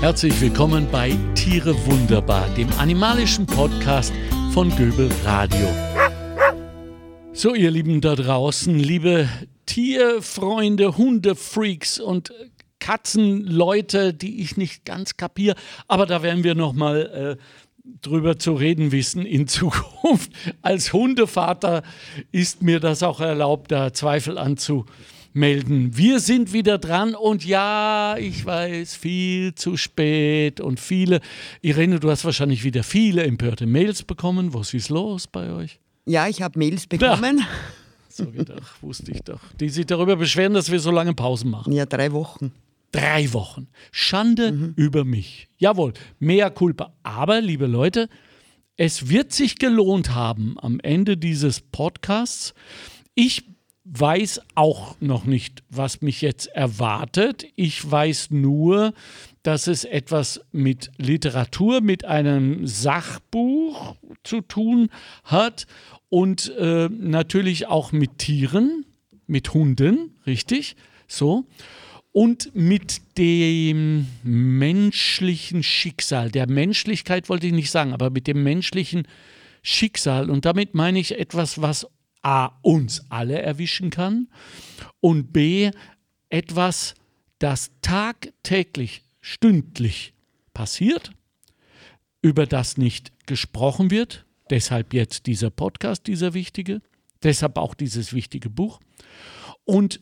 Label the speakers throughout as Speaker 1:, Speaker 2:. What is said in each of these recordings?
Speaker 1: Herzlich willkommen bei Tiere Wunderbar, dem animalischen Podcast von Göbel Radio. So, ihr Lieben da draußen, liebe Tierfreunde, Hundefreaks und Katzenleute, die ich nicht ganz kapiere, aber da werden wir noch mal äh, drüber zu reden wissen in Zukunft. Als Hundevater ist mir das auch erlaubt, da Zweifel anzumelden. Wir sind wieder dran und ja, ich weiß, viel zu spät und viele. Irene, du hast wahrscheinlich wieder viele empörte Mails bekommen. Was ist los bei euch?
Speaker 2: Ja, ich habe Mails bekommen. Ja.
Speaker 1: So gedacht, wusste ich doch. Die sich darüber beschweren, dass wir so lange Pausen machen.
Speaker 2: Ja, drei Wochen.
Speaker 1: Drei Wochen. Schande mhm. über mich. Jawohl, mehr Culpa. Aber, liebe Leute, es wird sich gelohnt haben am Ende dieses Podcasts. Ich weiß auch noch nicht, was mich jetzt erwartet. Ich weiß nur, dass es etwas mit Literatur, mit einem Sachbuch zu tun hat und äh, natürlich auch mit Tieren, mit Hunden, richtig? So und mit dem menschlichen Schicksal, der Menschlichkeit wollte ich nicht sagen, aber mit dem menschlichen Schicksal. Und damit meine ich etwas, was A uns alle erwischen kann und B etwas, das tagtäglich, stündlich passiert, über das nicht gesprochen wird. Deshalb jetzt dieser Podcast, dieser wichtige, deshalb auch dieses wichtige Buch. Und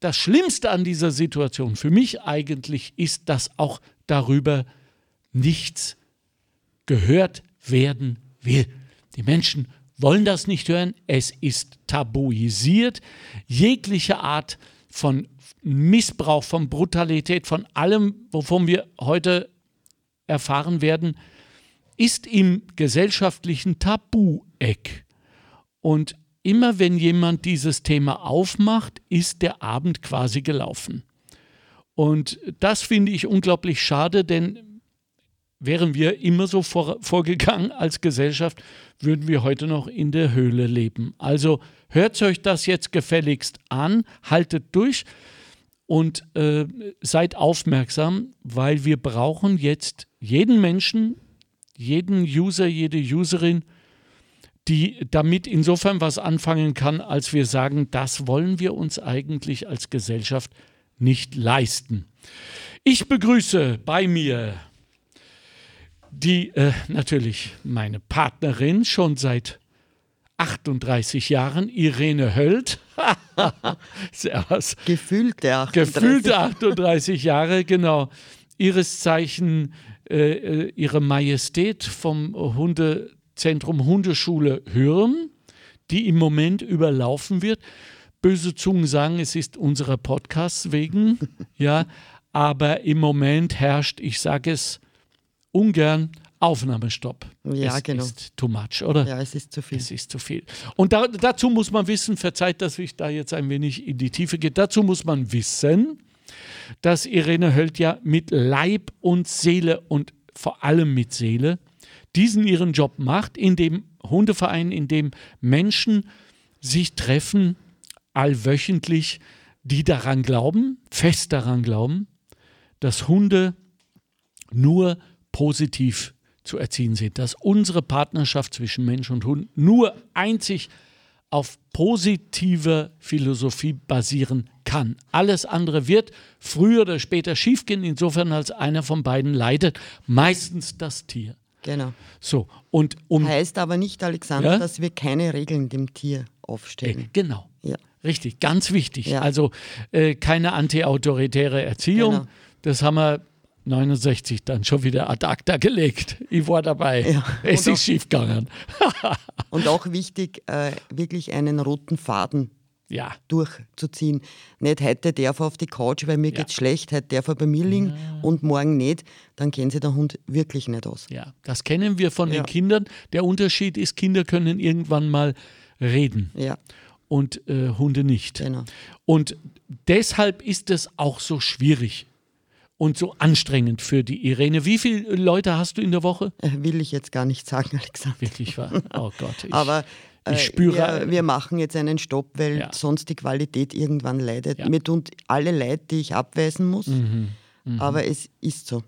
Speaker 1: das Schlimmste an dieser Situation für mich eigentlich ist, dass auch darüber nichts gehört werden will. Die Menschen wollen das nicht hören. Es ist tabuisiert. Jegliche Art von Missbrauch, von Brutalität, von allem, wovon wir heute erfahren werden, ist im gesellschaftlichen Tabu-Eck. Und immer wenn jemand dieses Thema aufmacht, ist der Abend quasi gelaufen. Und das finde ich unglaublich schade, denn wären wir immer so vor, vorgegangen als Gesellschaft, würden wir heute noch in der Höhle leben. Also hört euch das jetzt gefälligst an, haltet durch und äh, seid aufmerksam, weil wir brauchen jetzt jeden Menschen, jeden User, jede Userin, die damit insofern was anfangen kann, als wir sagen, das wollen wir uns eigentlich als Gesellschaft nicht leisten. Ich begrüße bei mir die äh, natürlich meine Partnerin schon seit 38 Jahren, Irene Höld.
Speaker 2: Servus. Gefühlte
Speaker 1: 38. Gefühlte 38 Jahre, genau. Ihres Zeichen, äh, äh Ihre Majestät vom Hunde Zentrum Hundeschule Hürm, die im Moment überlaufen wird. Böse Zungen sagen, es ist unserer Podcasts wegen, ja, aber im Moment herrscht, ich sage es ungern, Aufnahmestopp.
Speaker 2: Ja,
Speaker 1: es
Speaker 2: genau.
Speaker 1: ist too much, oder?
Speaker 2: Ja, es ist zu viel.
Speaker 1: Es ist zu viel. Und da, dazu muss man wissen, verzeiht, dass ich da jetzt ein wenig in die Tiefe gehe, dazu muss man wissen, dass Irene Höld ja mit Leib und Seele und vor allem mit Seele diesen ihren Job macht, in dem Hundeverein, in dem Menschen sich treffen, allwöchentlich, die daran glauben, fest daran glauben, dass Hunde nur positiv zu erziehen sind, dass unsere Partnerschaft zwischen Mensch und Hund nur einzig auf positiver Philosophie basieren kann. Alles andere wird früher oder später schiefgehen, insofern als einer von beiden leidet, meistens das Tier.
Speaker 2: Genau.
Speaker 1: So, und um.
Speaker 2: Heißt aber nicht, Alexander, ja? dass wir keine Regeln dem Tier aufstellen. Äh,
Speaker 1: genau. Ja. Richtig, ganz wichtig. Ja. Also äh, keine antiautoritäre Erziehung. Genau. Das haben wir 69 dann schon wieder ad acta gelegt. Ich war dabei. Ja. Es ist schiefgegangen.
Speaker 2: und auch wichtig, äh, wirklich einen roten Faden ja. durchzuziehen. Nicht heute darf er auf die Couch, weil mir ja. geht's schlecht, heute darf er bei mir liegen ja. und morgen nicht, dann kennen sie der Hund wirklich nicht aus.
Speaker 1: Ja, das kennen wir von ja. den Kindern. Der Unterschied ist, Kinder können irgendwann mal reden.
Speaker 2: Ja.
Speaker 1: Und äh, Hunde nicht.
Speaker 2: Genau.
Speaker 1: Und deshalb ist es auch so schwierig und so anstrengend für die Irene. Wie viele Leute hast du in der Woche?
Speaker 2: Äh, will ich jetzt gar nicht sagen, Alexander.
Speaker 1: Wirklich wahr? Oh Gott.
Speaker 2: Ich, Aber ich äh, spüre. Wir, wir, machen jetzt einen Stopp, weil ja. sonst die Qualität irgendwann leidet. Ja. Mir tun alle leid, die ich abweisen muss. Mhm. Mhm. Aber es ist so.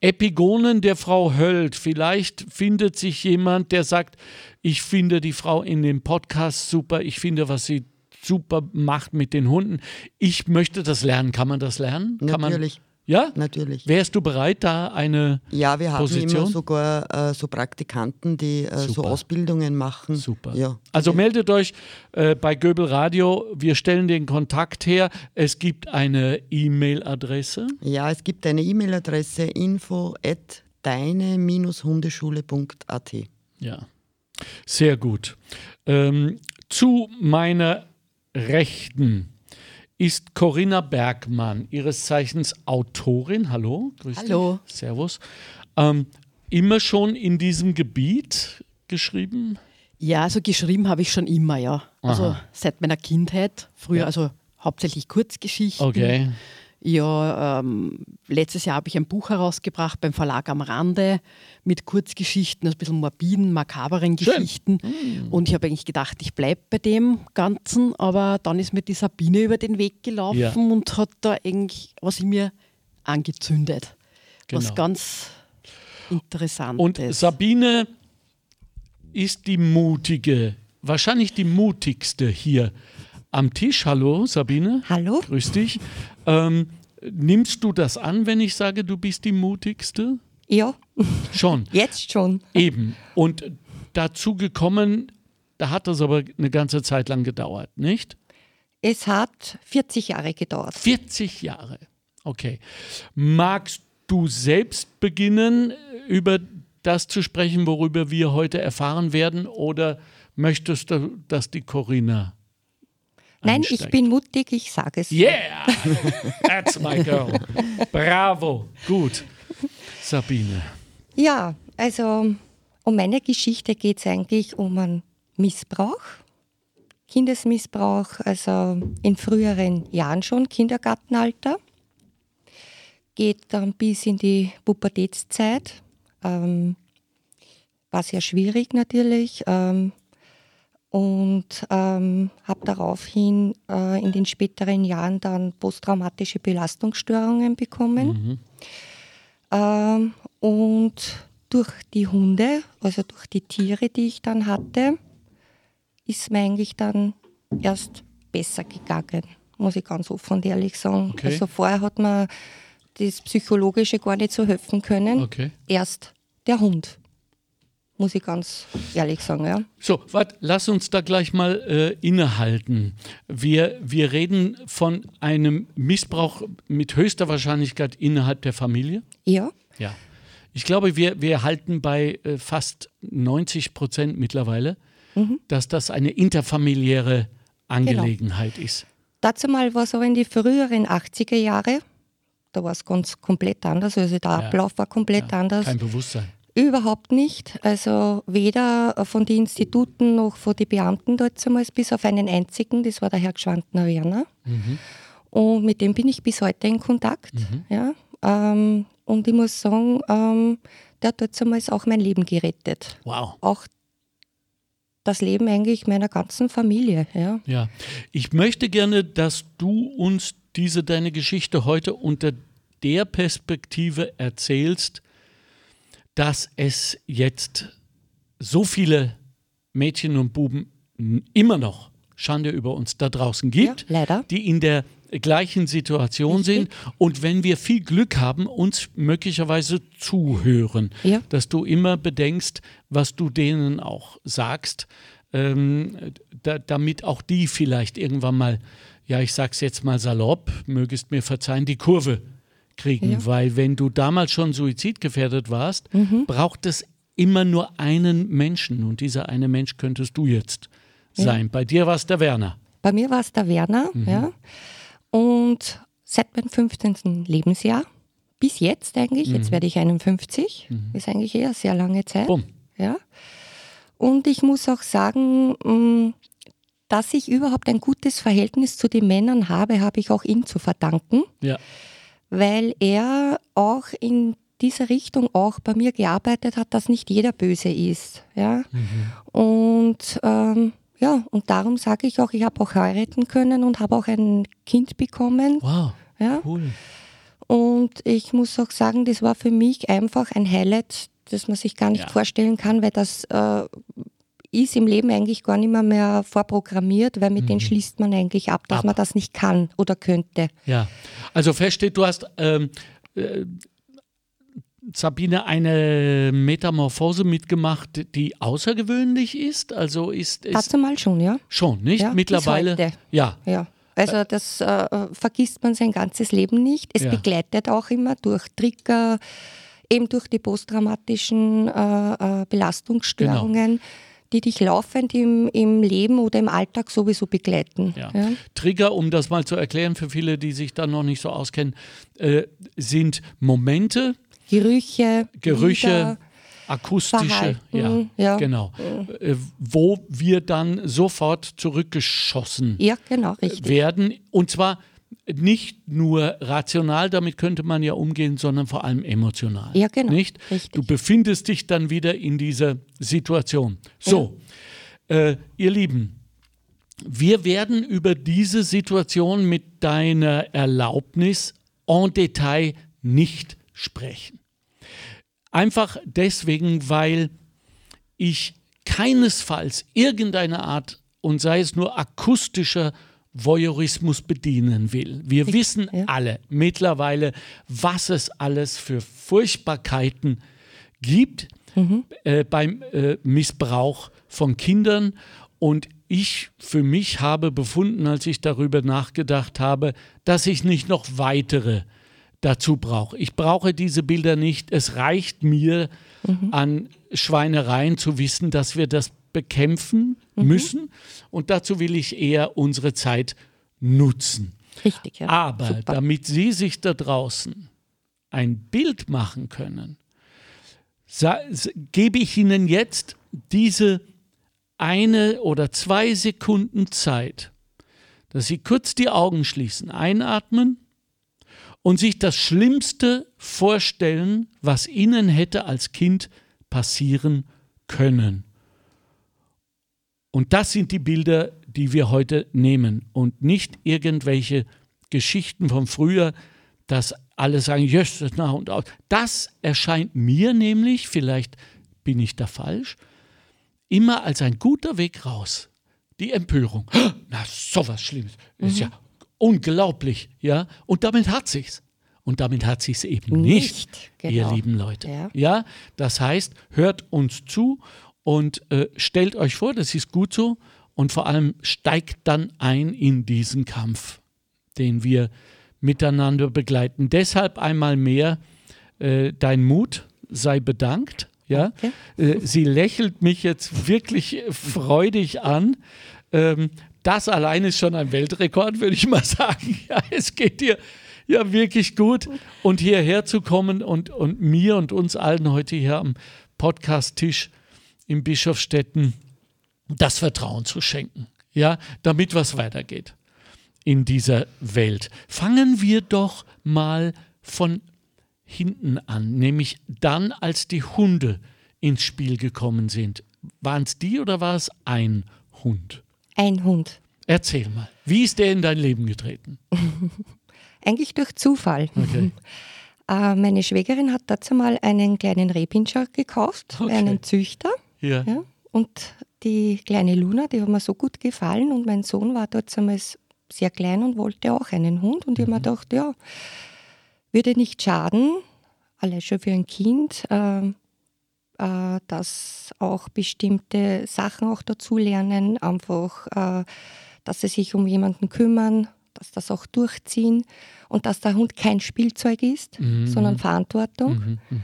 Speaker 1: Epigonen der Frau Höld. Vielleicht findet sich jemand, der sagt, ich finde die Frau in dem Podcast super, ich finde, was sie super macht mit den Hunden. Ich möchte das lernen. Kann man das lernen?
Speaker 2: Natürlich.
Speaker 1: Ja?
Speaker 2: Natürlich.
Speaker 1: Wärst du bereit, da eine
Speaker 2: Ja, wir haben
Speaker 1: Position?
Speaker 2: immer sogar äh, so Praktikanten, die äh, so Ausbildungen machen.
Speaker 1: Super.
Speaker 2: Ja.
Speaker 1: Also meldet euch äh, bei Göbel Radio. Wir stellen den Kontakt her. Es gibt eine E-Mail-Adresse.
Speaker 2: Ja, es gibt eine E-Mail-Adresse info at deine-hundeschule.at.
Speaker 1: Ja, sehr gut. Ähm, zu meiner Rechten ist Corinna Bergmann, ihres Zeichens Autorin. Hallo,
Speaker 3: grüß Hallo.
Speaker 1: Dich. Servus. Ähm, immer schon in diesem Gebiet geschrieben?
Speaker 3: Ja, also geschrieben habe ich schon immer, ja. Also Aha. seit meiner Kindheit. Früher, ja. also hauptsächlich Kurzgeschichten.
Speaker 1: Okay.
Speaker 3: Ja, ähm, letztes Jahr habe ich ein Buch herausgebracht beim Verlag am Rande mit Kurzgeschichten, also ein bisschen morbiden, makaberen Geschichten. Mm. Und ich habe eigentlich gedacht, ich bleibe bei dem Ganzen, aber dann ist mir die Sabine über den Weg gelaufen ja. und hat da eigentlich was in mir angezündet. Genau. Was ganz interessant
Speaker 1: Und
Speaker 3: ist.
Speaker 1: Sabine ist die mutige, wahrscheinlich die mutigste hier am Tisch. Hallo, Sabine.
Speaker 4: Hallo.
Speaker 1: Grüß dich. Ähm, nimmst du das an, wenn ich sage, du bist die mutigste?
Speaker 4: Ja.
Speaker 1: Schon.
Speaker 4: Jetzt schon.
Speaker 1: Eben. Und dazu gekommen, da hat das aber eine ganze Zeit lang gedauert, nicht?
Speaker 4: Es hat 40 Jahre gedauert.
Speaker 1: 40 Jahre. Okay. Magst du selbst beginnen, über das zu sprechen, worüber wir heute erfahren werden, oder möchtest du, dass die Corinna
Speaker 4: Nein, ich bin mutig, ich sage es.
Speaker 1: Yeah, that's my girl. Bravo, gut. Sabine.
Speaker 4: Ja, also um meine Geschichte geht es eigentlich um einen Missbrauch, Kindesmissbrauch, also in früheren Jahren schon, Kindergartenalter. Geht dann bis in die Pubertätszeit. Ähm, war sehr schwierig natürlich. Ähm, und ähm, habe daraufhin äh, in den späteren Jahren dann posttraumatische Belastungsstörungen bekommen. Mhm. Ähm, und durch die Hunde, also durch die Tiere, die ich dann hatte, ist mir eigentlich dann erst besser gegangen, muss ich ganz offen und ehrlich sagen. Okay. Also vorher hat mir das Psychologische gar nicht so helfen können.
Speaker 1: Okay.
Speaker 4: Erst der Hund muss ich ganz ehrlich sagen. Ja.
Speaker 1: So, warte, lass uns da gleich mal äh, innehalten. Wir, wir reden von einem Missbrauch mit höchster Wahrscheinlichkeit innerhalb der Familie.
Speaker 4: Ja.
Speaker 1: Ja. Ich glaube, wir, wir halten bei äh, fast 90 Prozent mittlerweile, mhm. dass das eine interfamiliäre Angelegenheit genau. ist.
Speaker 4: Dazu mal war es aber in die früheren 80er Jahre. Da war es ganz komplett anders. Also der Ablauf ja. war komplett ja, anders.
Speaker 1: Kein Bewusstsein.
Speaker 4: Überhaupt nicht. Also weder von den Instituten noch von den Beamten dort damals, bis auf einen einzigen, das war der Herr Gschwandner Werner. Mhm. Und mit dem bin ich bis heute in Kontakt. Mhm. Ja. Ähm, und ich muss sagen, ähm, der hat dort damals auch mein Leben gerettet.
Speaker 1: Wow.
Speaker 4: Auch das Leben eigentlich meiner ganzen Familie. Ja.
Speaker 1: ja. Ich möchte gerne, dass du uns diese deine Geschichte heute unter der Perspektive erzählst, dass es jetzt so viele Mädchen und Buben immer noch Schande über uns da draußen gibt,
Speaker 4: ja,
Speaker 1: die in der gleichen Situation sind. Und wenn wir viel Glück haben, uns möglicherweise zuhören, ja. dass du immer bedenkst, was du denen auch sagst, ähm, da, damit auch die vielleicht irgendwann mal, ja, ich sag's jetzt mal salopp, mögest mir verzeihen, die Kurve kriegen, ja. weil wenn du damals schon suizidgefährdet warst, mhm. braucht es immer nur einen Menschen und dieser eine Mensch könntest du jetzt ja. sein. Bei dir war es der Werner.
Speaker 4: Bei mir war es der Werner, mhm. ja. Und seit meinem 15. Lebensjahr bis jetzt eigentlich, mhm. jetzt werde ich 51, mhm. ist eigentlich eher sehr lange Zeit. Bumm. Ja. Und ich muss auch sagen, mm, dass ich überhaupt ein gutes Verhältnis zu den Männern habe, habe ich auch ihm zu verdanken.
Speaker 1: Ja
Speaker 4: weil er auch in dieser Richtung auch bei mir gearbeitet hat, dass nicht jeder böse ist. Ja? Mhm. Und ähm, ja, und darum sage ich auch, ich habe auch heiraten können und habe auch ein Kind bekommen.
Speaker 1: Wow.
Speaker 4: Ja?
Speaker 1: Cool.
Speaker 4: Und ich muss auch sagen, das war für mich einfach ein Highlight, das man sich gar nicht ja. vorstellen kann, weil das äh, ist im Leben eigentlich gar nicht mehr, mehr vorprogrammiert, weil mit mhm. denen schließt man eigentlich ab, dass ab. man das nicht kann oder könnte.
Speaker 1: Ja, also feststeht, du hast ähm, äh, Sabine eine Metamorphose mitgemacht, die außergewöhnlich ist. Also ist, ist
Speaker 4: Dazu mal schon, ja.
Speaker 1: Schon, nicht?
Speaker 4: Ja,
Speaker 1: Mittlerweile.
Speaker 4: Ja. ja. Also das äh, vergisst man sein ganzes Leben nicht. Es ja. begleitet auch immer durch Trigger, eben durch die posttraumatischen äh, äh Belastungsstörungen. Genau die dich laufend im, im Leben oder im Alltag sowieso begleiten.
Speaker 1: Ja. Ja? Trigger, um das mal zu erklären für viele, die sich da noch nicht so auskennen, äh, sind Momente,
Speaker 4: Gerüche,
Speaker 1: Gerüche, Lieder, akustische, ja, ja, genau, äh, wo wir dann sofort zurückgeschossen
Speaker 4: ja, genau,
Speaker 1: werden. Und zwar nicht nur rational, damit könnte man ja umgehen, sondern vor allem emotional.
Speaker 4: Ja, genau.
Speaker 1: Nicht? Richtig. Du befindest dich dann wieder in dieser Situation. So, ja. äh, ihr Lieben, wir werden über diese Situation mit deiner Erlaubnis en Detail nicht sprechen. Einfach deswegen, weil ich keinesfalls irgendeine Art und sei es nur akustischer Voyeurismus bedienen will. Wir ich, wissen ja. alle mittlerweile, was es alles für Furchtbarkeiten gibt mhm. äh, beim äh, Missbrauch von Kindern. Und ich für mich habe befunden, als ich darüber nachgedacht habe, dass ich nicht noch weitere dazu brauche. Ich brauche diese Bilder nicht. Es reicht mir mhm. an Schweinereien zu wissen, dass wir das bekämpfen mhm. müssen. Und dazu will ich eher unsere Zeit nutzen.
Speaker 4: Richtig, ja.
Speaker 1: Aber Super. damit Sie sich da draußen ein Bild machen können, gebe ich Ihnen jetzt diese eine oder zwei Sekunden Zeit, dass Sie kurz die Augen schließen, einatmen und sich das Schlimmste vorstellen, was ihnen hätte als Kind passieren können. Und das sind die Bilder, die wir heute nehmen und nicht irgendwelche Geschichten von früher, dass alle sagen, jösses, nach und aus. Das erscheint mir nämlich, vielleicht bin ich da falsch, immer als ein guter Weg raus. Die Empörung. Na, sowas Schlimmes. Mhm. Ist ja unglaublich, ja. Und damit hat sich's. Und damit hat sich's eben nicht, nicht genau. ihr lieben Leute. Ja. ja. das heißt, hört uns zu und äh, stellt euch vor, das ist gut so und vor allem steigt dann ein in diesen Kampf, den wir miteinander begleiten. Deshalb einmal mehr äh, dein Mut sei bedankt. Ja, okay. äh, sie lächelt mich jetzt wirklich freudig an. Ähm, das allein ist schon ein Weltrekord, würde ich mal sagen. Ja, es geht dir ja wirklich gut. Und hierher zu kommen und, und mir und uns allen heute hier am Podcast-Tisch in Bischofstetten das Vertrauen zu schenken. Ja, damit was weitergeht in dieser Welt. Fangen wir doch mal von hinten an, nämlich dann, als die Hunde ins Spiel gekommen sind. Waren es die oder war es ein Hund?
Speaker 4: Ein Hund.
Speaker 1: Erzähl mal, wie ist der in dein Leben getreten?
Speaker 4: Eigentlich durch Zufall. Okay. Äh, meine Schwägerin hat dazu mal einen kleinen Rehpinscher gekauft, okay. einen Züchter. Ja. ja. Und die kleine Luna, die hat mir so gut gefallen und mein Sohn war dort damals sehr klein und wollte auch einen Hund. Und ich mhm. habe mir gedacht, ja, würde nicht schaden, allein schon für ein Kind, äh, äh, dass auch bestimmte Sachen auch dazu lernen, einfach, äh, dass sie sich um jemanden kümmern, dass das auch durchziehen und dass der Hund kein Spielzeug ist, mhm. sondern Verantwortung. Mhm.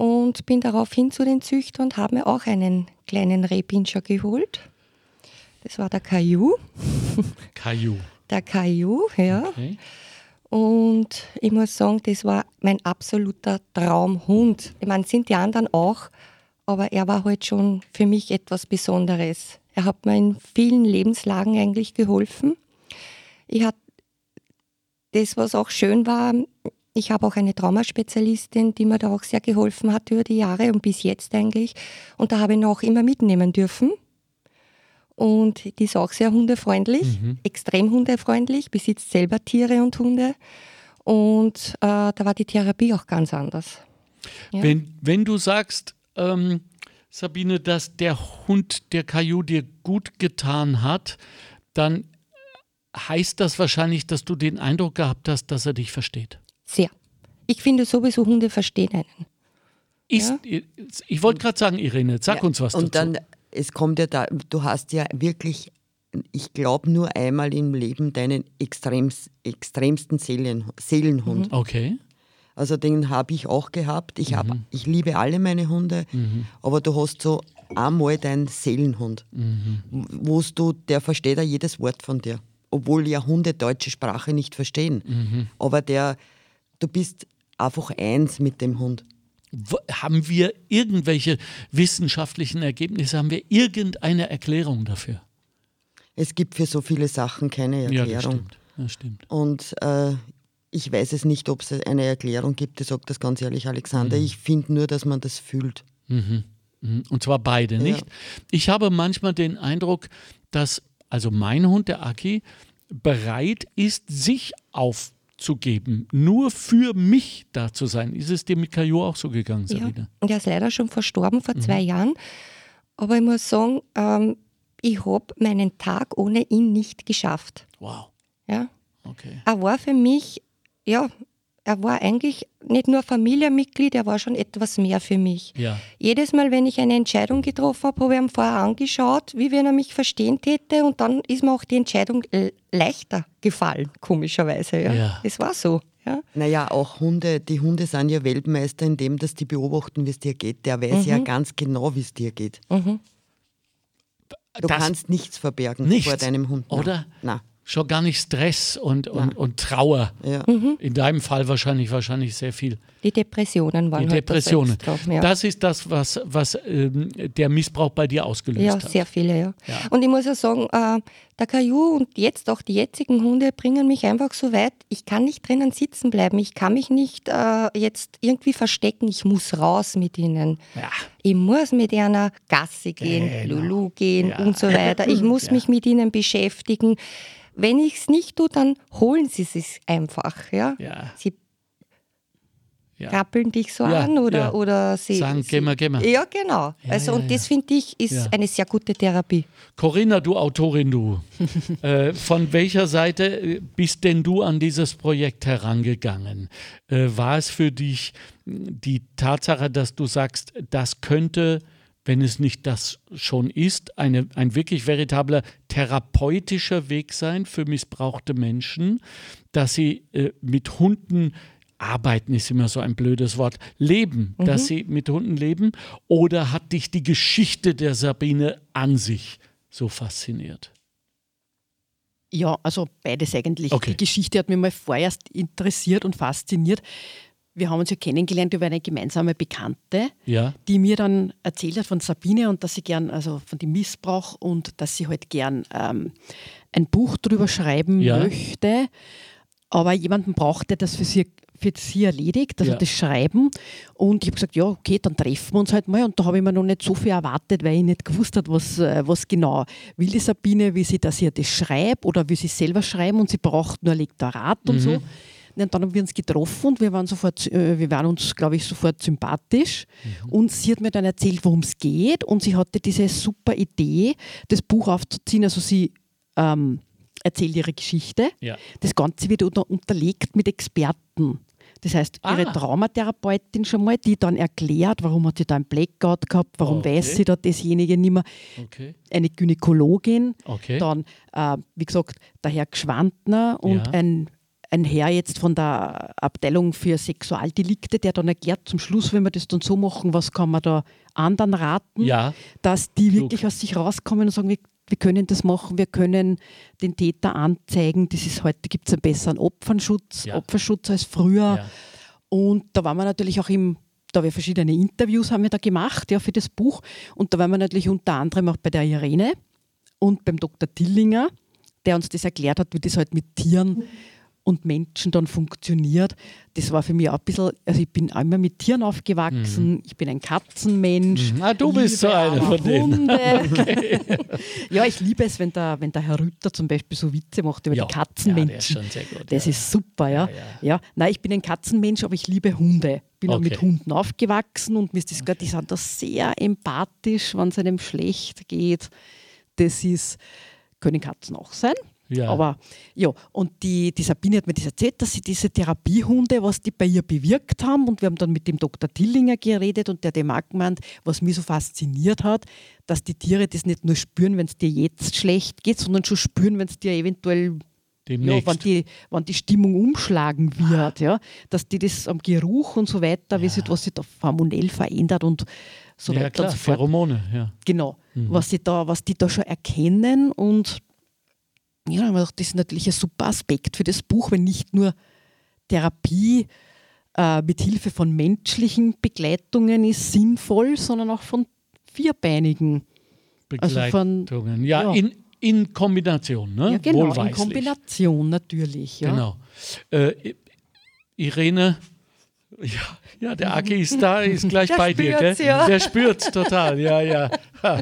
Speaker 4: Und bin daraufhin zu den Züchtern und habe mir auch einen kleinen Rehpinscher geholt. Das war der Caillou.
Speaker 1: Caillou.
Speaker 4: Der Caillou, ja. Okay. Und ich muss sagen, das war mein absoluter Traumhund. Ich meine, sind die anderen auch, aber er war halt schon für mich etwas Besonderes. Er hat mir in vielen Lebenslagen eigentlich geholfen. Ich hatte das, was auch schön war, ich habe auch eine Traumaspezialistin, die mir da auch sehr geholfen hat über die Jahre und bis jetzt eigentlich. Und da habe ich auch immer mitnehmen dürfen. Und die ist auch sehr hundefreundlich, mhm. extrem hundefreundlich, besitzt selber Tiere und Hunde. Und äh, da war die Therapie auch ganz anders.
Speaker 1: Ja. Wenn, wenn du sagst, ähm, Sabine, dass der Hund, der Caillou dir gut getan hat, dann heißt das wahrscheinlich, dass du den Eindruck gehabt hast, dass er dich versteht.
Speaker 4: Sehr. Ich finde sowieso, Hunde verstehen einen.
Speaker 1: Ist, ja? Ich wollte gerade sagen, Irene, sag ja, uns was
Speaker 2: und dazu. Und dann, es kommt ja da, du hast ja wirklich, ich glaube, nur einmal im Leben deinen extremst, extremsten Seelen, Seelenhund.
Speaker 1: Mhm. Okay.
Speaker 2: Also den habe ich auch gehabt. Ich, hab, mhm. ich liebe alle meine Hunde, mhm. aber du hast so einmal deinen Seelenhund, mhm. wo du, der versteht ja jedes Wort von dir. Obwohl ja Hunde deutsche Sprache nicht verstehen. Mhm. Aber der, du bist einfach eins mit dem Hund.
Speaker 1: Haben wir irgendwelche wissenschaftlichen Ergebnisse? Haben wir irgendeine Erklärung dafür?
Speaker 2: Es gibt für so viele Sachen keine Erklärung. Ja, das
Speaker 1: stimmt. Das stimmt.
Speaker 2: Und äh, ich weiß es nicht, ob es eine Erklärung gibt. Ich sage das ganz ehrlich, Alexander. Mhm. Ich finde nur, dass man das fühlt.
Speaker 1: Mhm. mhm. Und zwar beide, nicht? Ja. Ich habe manchmal den Eindruck, dass also mein Hund, der Aki, bereit ist, sich aufzugeben, nur für mich da zu sein. Ist es dir mit Kajo auch so gegangen, Sabine?
Speaker 4: Ja, der ist leider schon verstorben vor mhm. zwei Jahren. Aber ich muss sagen, ähm, ich habe meinen Tag ohne ihn nicht geschafft.
Speaker 1: Wow.
Speaker 4: Ja. Okay. Er war für mich ja, er war eigentlich nicht nur Familienmitglied, er war schon etwas mehr für mich.
Speaker 1: Ja.
Speaker 4: Jedes Mal, wenn ich eine Entscheidung getroffen habe, habe ich ihm vorher angeschaut, wie wenn er mich verstehen täte und dann ist mir auch die Entscheidung leichter gefallen, komischerweise. Ja. ja. Es war so. Ja.
Speaker 2: Naja, auch Hunde, die Hunde sind ja Weltmeister in dem, dass die beobachten, wie es dir geht. Der weiß mhm. ja ganz genau, wie es dir geht. Mhm. Du das kannst nichts verbergen
Speaker 1: nichts,
Speaker 2: vor deinem Hund.
Speaker 1: Oder? Nein schon gar nicht Stress und, und, und Trauer.
Speaker 2: Ja. Mhm.
Speaker 1: In deinem Fall wahrscheinlich, wahrscheinlich sehr viel.
Speaker 4: Die Depressionen waren
Speaker 1: Die halt Depressionen. Das, ja. das ist das, was, was ähm, der Missbrauch bei dir ausgelöst
Speaker 4: ja,
Speaker 1: hat.
Speaker 4: Ja, sehr viele, ja. ja. Und ich muss ja sagen, äh, der Caillou und jetzt auch die jetzigen Hunde bringen mich einfach so weit, ich kann nicht drinnen sitzen bleiben. Ich kann mich nicht äh, jetzt irgendwie verstecken. Ich muss raus mit ihnen.
Speaker 1: Ja.
Speaker 4: Ich muss mit einer Gasse gehen, genau. Lulu gehen und so weiter. Ich muss mich mit ihnen beschäftigen. Wenn ich es nicht tue, dann holen sie es einfach. Ja?
Speaker 1: ja.
Speaker 4: Sie ja. krabbeln dich so ja, an oder, ja. oder sie.
Speaker 1: Sagen, geh mal, geh mal.
Speaker 4: Ja, genau. also, und das finde ich ist eine sehr gute Therapie.
Speaker 1: Corinna, du Autorin, du. äh, von welcher Seite äh, bist denn du an dieses Projekt herangegangen? Äh, war es für dich die Tatsache, dass du sagst, das könnte wenn es nicht das schon ist, eine, ein wirklich veritabler therapeutischer Weg sein für missbrauchte Menschen, dass sie äh, mit Hunden arbeiten ist immer so ein blödes Wort, leben, mhm. dass sie mit Hunden leben? Oder hat dich die Geschichte der Sabine an sich so fasziniert?
Speaker 3: Ja, also beides eigentlich.
Speaker 1: Okay.
Speaker 3: Die Geschichte hat mich mal vorerst interessiert und fasziniert, wir haben uns ja kennengelernt über eine gemeinsame Bekannte,
Speaker 1: ja.
Speaker 3: die mir dann erzählt hat von Sabine und dass sie gern, also von dem Missbrauch und dass sie halt gern ähm, ein Buch darüber schreiben ja. möchte. Aber jemanden braucht, der das für sie, für sie erledigt, also ja. das Schreiben. Und ich habe gesagt, ja, okay, dann treffen wir uns halt mal. Und da habe ich mir noch nicht so viel erwartet, weil ich nicht gewusst habe, was, äh, was genau will die Sabine, wie sie das hier das schreibt oder wie sie selber schreiben. Und sie braucht nur ein Lektorat und mhm. so. Und dann haben wir uns getroffen und wir waren, sofort, äh, wir waren uns, glaube ich, sofort sympathisch. Mhm. Und sie hat mir dann erzählt, worum es geht. Und sie hatte diese super Idee, das Buch aufzuziehen. Also sie ähm, erzählt ihre Geschichte.
Speaker 1: Ja.
Speaker 3: Das Ganze wird unterlegt mit Experten. Das heißt, ihre ah. Traumatherapeutin schon mal, die dann erklärt, warum hat sie da ein Blackout gehabt, warum okay. weiß sie da dasjenige nicht mehr.
Speaker 1: Okay.
Speaker 3: Eine Gynäkologin,
Speaker 1: okay.
Speaker 3: dann, äh, wie gesagt, der Herr Gschwandner und ja. ein ein Herr jetzt von der Abteilung für Sexualdelikte, der dann erklärt zum Schluss, wenn wir das dann so machen, was kann man da anderen raten,
Speaker 1: ja.
Speaker 3: dass die Klug. wirklich aus sich rauskommen und sagen, wir, wir können das machen, wir können den Täter anzeigen. Das ist heute gibt es einen besseren Opferschutz, ja. Opferschutz als früher. Ja. Und da waren wir natürlich auch im da haben wir verschiedene Interviews haben wir da gemacht ja, für das Buch. Und da waren wir natürlich unter anderem auch bei der Irene und beim Dr. Tillinger, der uns das erklärt hat, wie das halt mit Tieren und Menschen dann funktioniert. Das war für mich auch ein bisschen, also ich bin einmal mit Tieren aufgewachsen, mhm. ich bin ein Katzenmensch.
Speaker 1: Mhm. Ah, du bist so eine von denen.
Speaker 3: Okay. ja, ich liebe es, wenn der, wenn der Herr Rütter zum Beispiel so Witze macht über ja, die Katzenmenschen. Ja, das, gut, das ja. ist super, ja. ja. ja. Nein, ich bin ein Katzenmensch, aber ich liebe Hunde. Bin okay. auch mit Hunden aufgewachsen und mir ist das okay. die sind da sehr empathisch, wenn es einem schlecht geht. Das ist, können Katzen auch sein. Ja. Aber ja, und die, die Sabine hat mir das erzählt, dass sie diese Therapiehunde, was die bei ihr bewirkt haben, und wir haben dann mit dem Dr. Tillinger geredet und der hat dem auch gemeint, was mich so fasziniert hat, dass die Tiere das nicht nur spüren, wenn es dir jetzt schlecht geht, sondern schon spüren, wenn es dir eventuell ja, wenn, die, wenn die Stimmung umschlagen wird, ja, dass die das am Geruch und so weiter, ja. wie sich, was sich da hormonell verändert und so
Speaker 1: ja,
Speaker 3: weiter.
Speaker 1: Klar,
Speaker 3: und so
Speaker 1: Pheromone, ja.
Speaker 3: Genau, mhm. was, sie da, was die da schon erkennen und ja, das ist natürlich ein super Aspekt für das Buch, wenn nicht nur Therapie äh, mit Hilfe von menschlichen Begleitungen ist sinnvoll, sondern auch von vierbeinigen
Speaker 1: Begleitungen. Also von, ja, ja, In, in Kombination, ne?
Speaker 3: Ja, genau, in Kombination natürlich. Ja.
Speaker 1: Genau. Äh, Irene, ja, ja, der Aki ist da, ist gleich der bei dir. Gell? Ja. Der spürt total, ja, ja.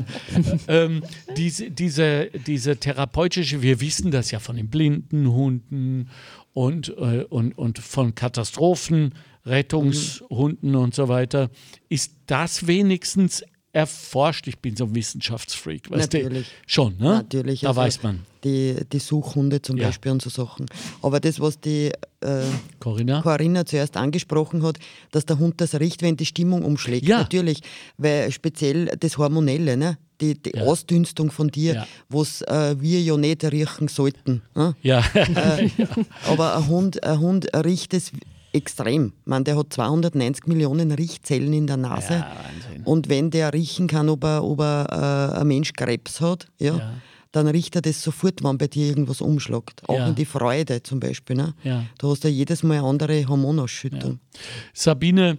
Speaker 1: ähm, diese, diese, diese therapeutische, wir wissen das ja von den blinden Hunden und, äh, und, und von Katastrophen, Rettungshunden mhm. und so weiter. Ist das wenigstens erforscht. Ich bin so ein Wissenschaftsfreak. Weißt
Speaker 2: Natürlich.
Speaker 1: Du? Schon, ne?
Speaker 2: Natürlich.
Speaker 1: Da also weiß man.
Speaker 2: Die, die Suchhunde zum ja. Beispiel und so Sachen. Aber das, was die äh, Corinna? Corinna zuerst angesprochen hat, dass der Hund das riecht, wenn die Stimmung umschlägt. Ja. Natürlich, weil speziell das Hormonelle, ne? die, die ja. Ausdünstung von dir, ja. was äh, wir ja nicht riechen sollten. Ne?
Speaker 1: Ja.
Speaker 2: Äh, aber ein Hund, ein Hund riecht es extrem. Man, der hat 290 Millionen Riechzellen in der Nase. Ja, und wenn der riechen kann, ob, er, ob er, äh, ein Mensch Krebs hat, ja, ja, dann riecht er das sofort, wenn bei dir irgendwas umschlägt. Auch ja. in die Freude zum Beispiel. Ne? Da hast du jedes Mal eine andere Hormonausschüttung.
Speaker 1: Sabine,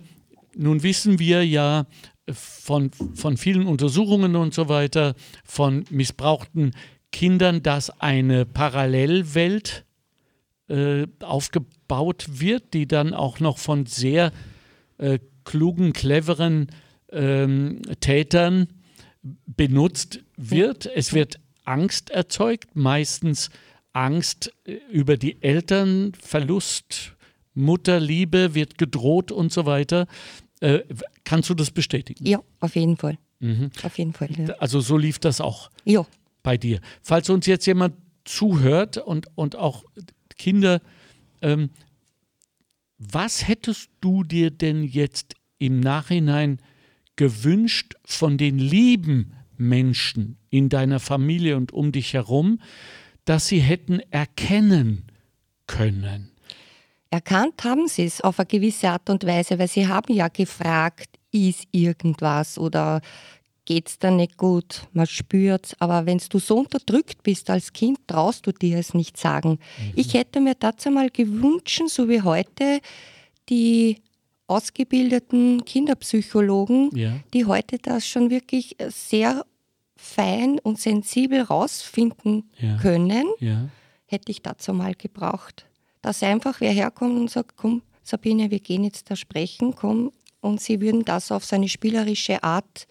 Speaker 1: nun wissen wir ja von, von vielen Untersuchungen und so weiter, von missbrauchten Kindern, dass eine Parallelwelt äh, aufgebaut wird, die dann auch noch von sehr äh, klugen, cleveren ähm, Tätern benutzt wird. Es wird Angst erzeugt, meistens Angst äh, über die Eltern, Verlust, Mutterliebe wird gedroht und so weiter. Äh, kannst du das bestätigen?
Speaker 4: Ja, auf jeden Fall. Mhm. Auf jeden Fall. Ja.
Speaker 1: Also so lief das auch
Speaker 4: ja.
Speaker 1: bei dir. Falls uns jetzt jemand zuhört und, und auch Kinder, ähm, was hättest du dir denn jetzt im Nachhinein gewünscht von den lieben Menschen in deiner Familie und um dich herum, dass sie hätten erkennen können?
Speaker 4: Erkannt haben sie es auf eine gewisse Art und Weise, weil sie haben ja gefragt, ist irgendwas oder geht es dir nicht gut, man spürt es. Aber wenn du so unterdrückt bist als Kind, traust du dir es nicht sagen. Mhm. Ich hätte mir dazu mal gewünscht, so wie heute, die ausgebildeten Kinderpsychologen, ja. die heute das schon wirklich sehr fein und sensibel rausfinden ja. können, ja. hätte ich dazu mal gebraucht. Dass einfach wer herkommt und sagt, komm, Sabine, wir gehen jetzt da sprechen, komm, und sie würden das auf seine spielerische Art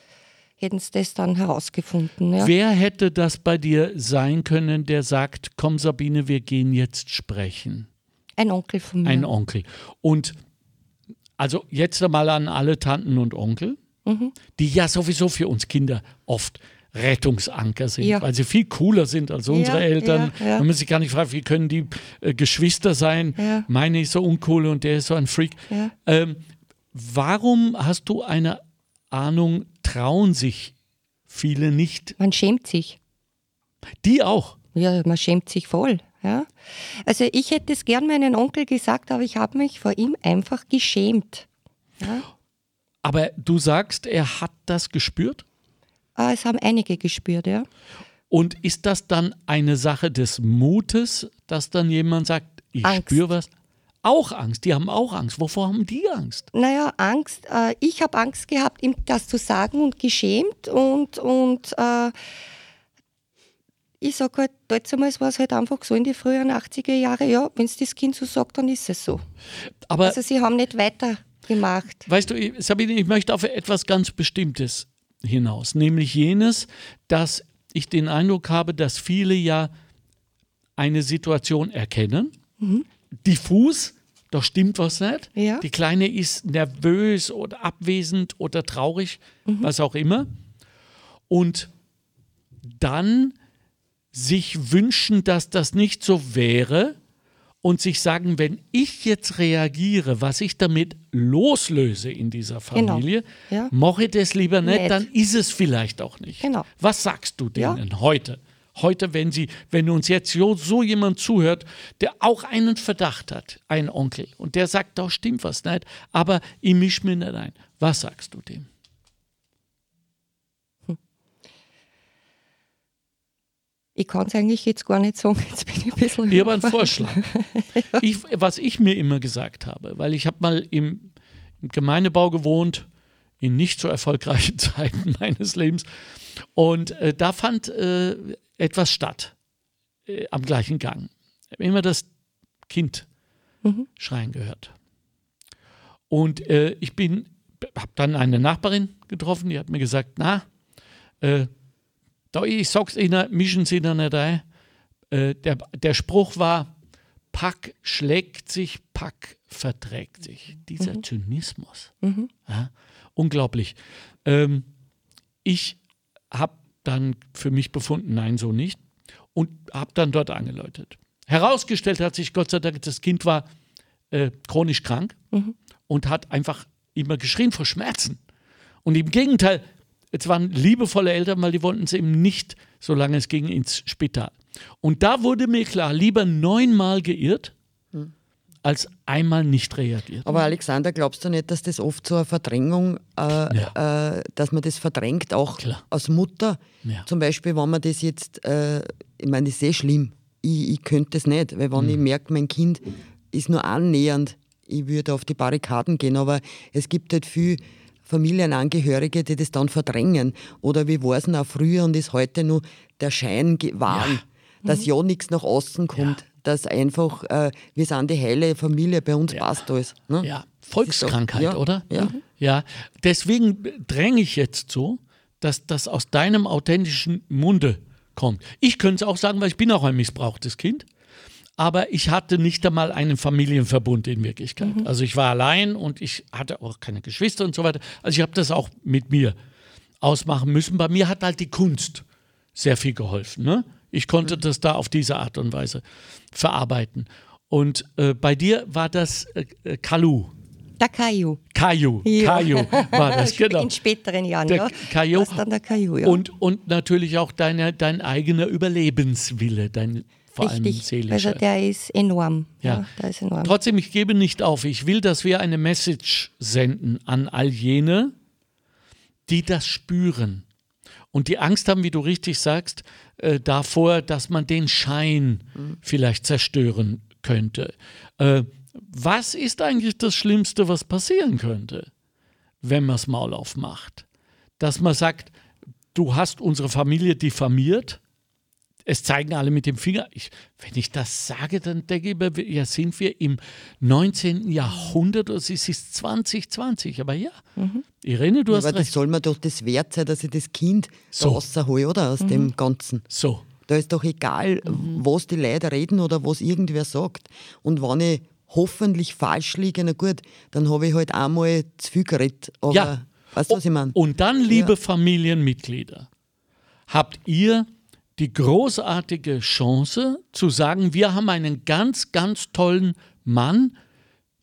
Speaker 4: hätten sie das dann herausgefunden. Ja.
Speaker 1: Wer hätte das bei dir sein können, der sagt, komm Sabine, wir gehen jetzt sprechen?
Speaker 4: Ein Onkel von mir.
Speaker 1: Ein Onkel. Und also jetzt einmal an alle Tanten und Onkel, mhm. die ja sowieso für uns Kinder oft Rettungsanker sind, ja. weil sie viel cooler sind als unsere ja, Eltern. Ja, man sich gar nicht fragt, wie können die äh, Geschwister sein? Meine ist so uncool und der ist so ein Freak. Ähm, warum hast du eine Ahnung, trauen sich viele nicht.
Speaker 4: Man schämt sich.
Speaker 1: Die auch?
Speaker 4: Ja, man schämt sich voll. Ja? Also ich hätte es gern meinen Onkel gesagt, aber ich habe mich vor ihm einfach geschämt. Ja?
Speaker 1: Aber du sagst, er hat das gespürt?
Speaker 4: Ah, es haben einige gespürt, ja.
Speaker 1: Und ist das dann eine Sache des Mutes, dass dann jemand sagt, ich spüre was? Auch Angst. Die haben auch Angst. Wovor haben die Angst?
Speaker 4: Naja, Angst. Äh, ich habe Angst gehabt, ihm das zu sagen und geschämt. Und, und äh, ich sage halt, damals war es halt einfach so in die frühen 80er Jahre, ja, wenn es das Kind so sagt, dann ist es so. Aber also sie haben nicht weitergemacht.
Speaker 1: Weißt du, Sabine, ich möchte auf etwas ganz Bestimmtes hinaus, nämlich jenes, dass ich den Eindruck habe, dass viele ja eine Situation erkennen, mhm. diffus, da stimmt was nicht. Ja. Die Kleine ist nervös oder abwesend oder traurig, mhm. was auch immer. Und dann sich wünschen, dass das nicht so wäre und sich sagen, wenn ich jetzt reagiere, was ich damit loslöse in dieser genau. Familie, genau. ja. mache ich das lieber nicht, nicht, dann ist es vielleicht auch nicht. Genau. Was sagst du denen ja. heute? Heute, wenn sie, wenn uns jetzt so, so jemand zuhört, der auch einen Verdacht hat, ein Onkel, und der sagt, da stimmt was nicht, aber ich mische mir nicht ein. Was sagst du dem?
Speaker 4: Ich kann es eigentlich jetzt gar nicht sagen, jetzt bin ich ein bisschen.
Speaker 1: Ich habe einen Vorschlag. ich, was ich mir immer gesagt habe, weil ich habe mal im, im Gemeindebau gewohnt, in nicht so erfolgreichen Zeiten meines Lebens. Und äh, da fand äh, etwas statt äh, am gleichen Gang. Ich habe immer das Kind mhm. schreien gehört. Und äh, ich bin, habe dann eine Nachbarin getroffen, die hat mir gesagt, na, äh, da, ich sag's Ihnen, mischen Sie da nicht ein. Äh, der, der Spruch war, Pack schlägt sich, Pack verträgt sich. Dieser mhm. Zynismus. Mhm. Ja, unglaublich. Ähm, ich habe dann für mich befunden, nein, so nicht. Und habe dann dort angeläutet. Herausgestellt hat sich Gott sei Dank, das Kind war äh, chronisch krank mhm. und hat einfach immer geschrien vor Schmerzen. Und im Gegenteil, es waren liebevolle Eltern, weil die wollten es eben nicht, solange es ging, ins Spital. Und da wurde mir klar, lieber neunmal geirrt. Als einmal nicht reagiert.
Speaker 2: Aber Alexander, glaubst du nicht, dass das oft so eine Verdrängung, äh, ja. äh, dass man das verdrängt, auch Klar. als Mutter? Ja. Zum Beispiel, wenn man das jetzt, äh, ich meine, das ist sehr schlimm. Ich, ich könnte das nicht, weil wenn mhm. ich merke, mein Kind ist nur annähernd, ich würde auf die Barrikaden gehen, aber es gibt halt viel Familienangehörige, die das dann verdrängen. Oder wie war es noch früher und ist heute nur der Schein wahren, ja. dass mhm. ja nichts nach außen kommt. Dass einfach, äh, wir sind die heile Familie, bei uns ja. passt alles.
Speaker 1: Ne? Ja, Volkskrankheit, ja. oder? Ja. ja. Deswegen dränge ich jetzt so, dass das aus deinem authentischen Munde kommt. Ich könnte es auch sagen, weil ich bin auch ein missbrauchtes Kind aber ich hatte nicht einmal einen Familienverbund in Wirklichkeit. Mhm. Also ich war allein und ich hatte auch keine Geschwister und so weiter. Also ich habe das auch mit mir ausmachen müssen. Bei mir hat halt die Kunst sehr viel geholfen. Ne? Ich konnte mhm. das da auf diese Art und Weise verarbeiten. Und äh, bei dir war das äh, äh Kalu.
Speaker 4: Der Kaju.
Speaker 1: Kaju, ja. Kaju war das, genau.
Speaker 4: In späteren Jahren,
Speaker 1: der
Speaker 4: ja.
Speaker 1: Kaju. dann der Kaju, ja. Und, und natürlich auch deine, dein eigener Überlebenswille, dein vor Richtig, allem seelischer.
Speaker 4: Also der ist enorm.
Speaker 1: Ja. ja. der ist enorm. Trotzdem, ich gebe nicht auf. Ich will, dass wir eine Message senden an all jene, die das spüren und die Angst haben, wie du richtig sagst, äh, davor, dass man den Schein mhm. vielleicht zerstören könnte. Äh, was ist eigentlich das Schlimmste, was passieren könnte, wenn man das Maul aufmacht? Dass man sagt, du hast unsere Familie diffamiert, es zeigen alle mit dem Finger. Ich, wenn ich das sage, dann denke ich mir, ja, sind wir im 19. Jahrhundert oder es ist 2020. Aber ja, mhm. Irene, du ja, hast aber
Speaker 2: recht. das soll mir doch das wert sein, dass ich das Kind so. raushole, oder? Aus mhm. dem Ganzen.
Speaker 1: So.
Speaker 2: Da ist doch egal, mhm. was die Leute reden oder was irgendwer sagt. Und wenn ich hoffentlich falsch liege, na gut, dann habe ich halt einmal zu viel geredet. Aber ja. weißt du, was ich meine?
Speaker 1: Und dann, liebe ja. Familienmitglieder, habt ihr die großartige Chance zu sagen, wir haben einen ganz, ganz tollen Mann,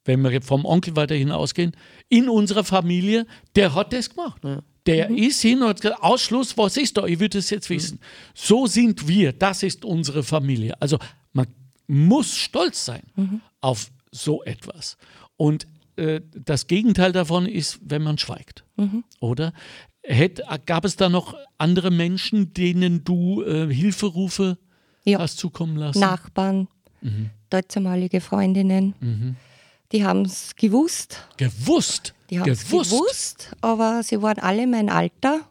Speaker 1: wenn wir vom Onkel weiterhin ausgehen, in unserer Familie, der hat das gemacht. Ja. Der mhm. ist hin und hat gesagt, Ausschluss, was ist da? Ich würde es jetzt wissen. Mhm. So sind wir, das ist unsere Familie. Also man muss stolz sein mhm. auf so etwas. Und äh, das Gegenteil davon ist, wenn man schweigt. Mhm. Oder? Hätt, gab es da noch andere Menschen, denen du äh, Hilferufe ja. hast zukommen lassen?
Speaker 4: Nachbarn, mhm. damalige Freundinnen. Mhm. Die haben es gewusst.
Speaker 1: Gewusst?
Speaker 4: Die haben es gewusst. gewusst, aber sie waren alle mein Alter.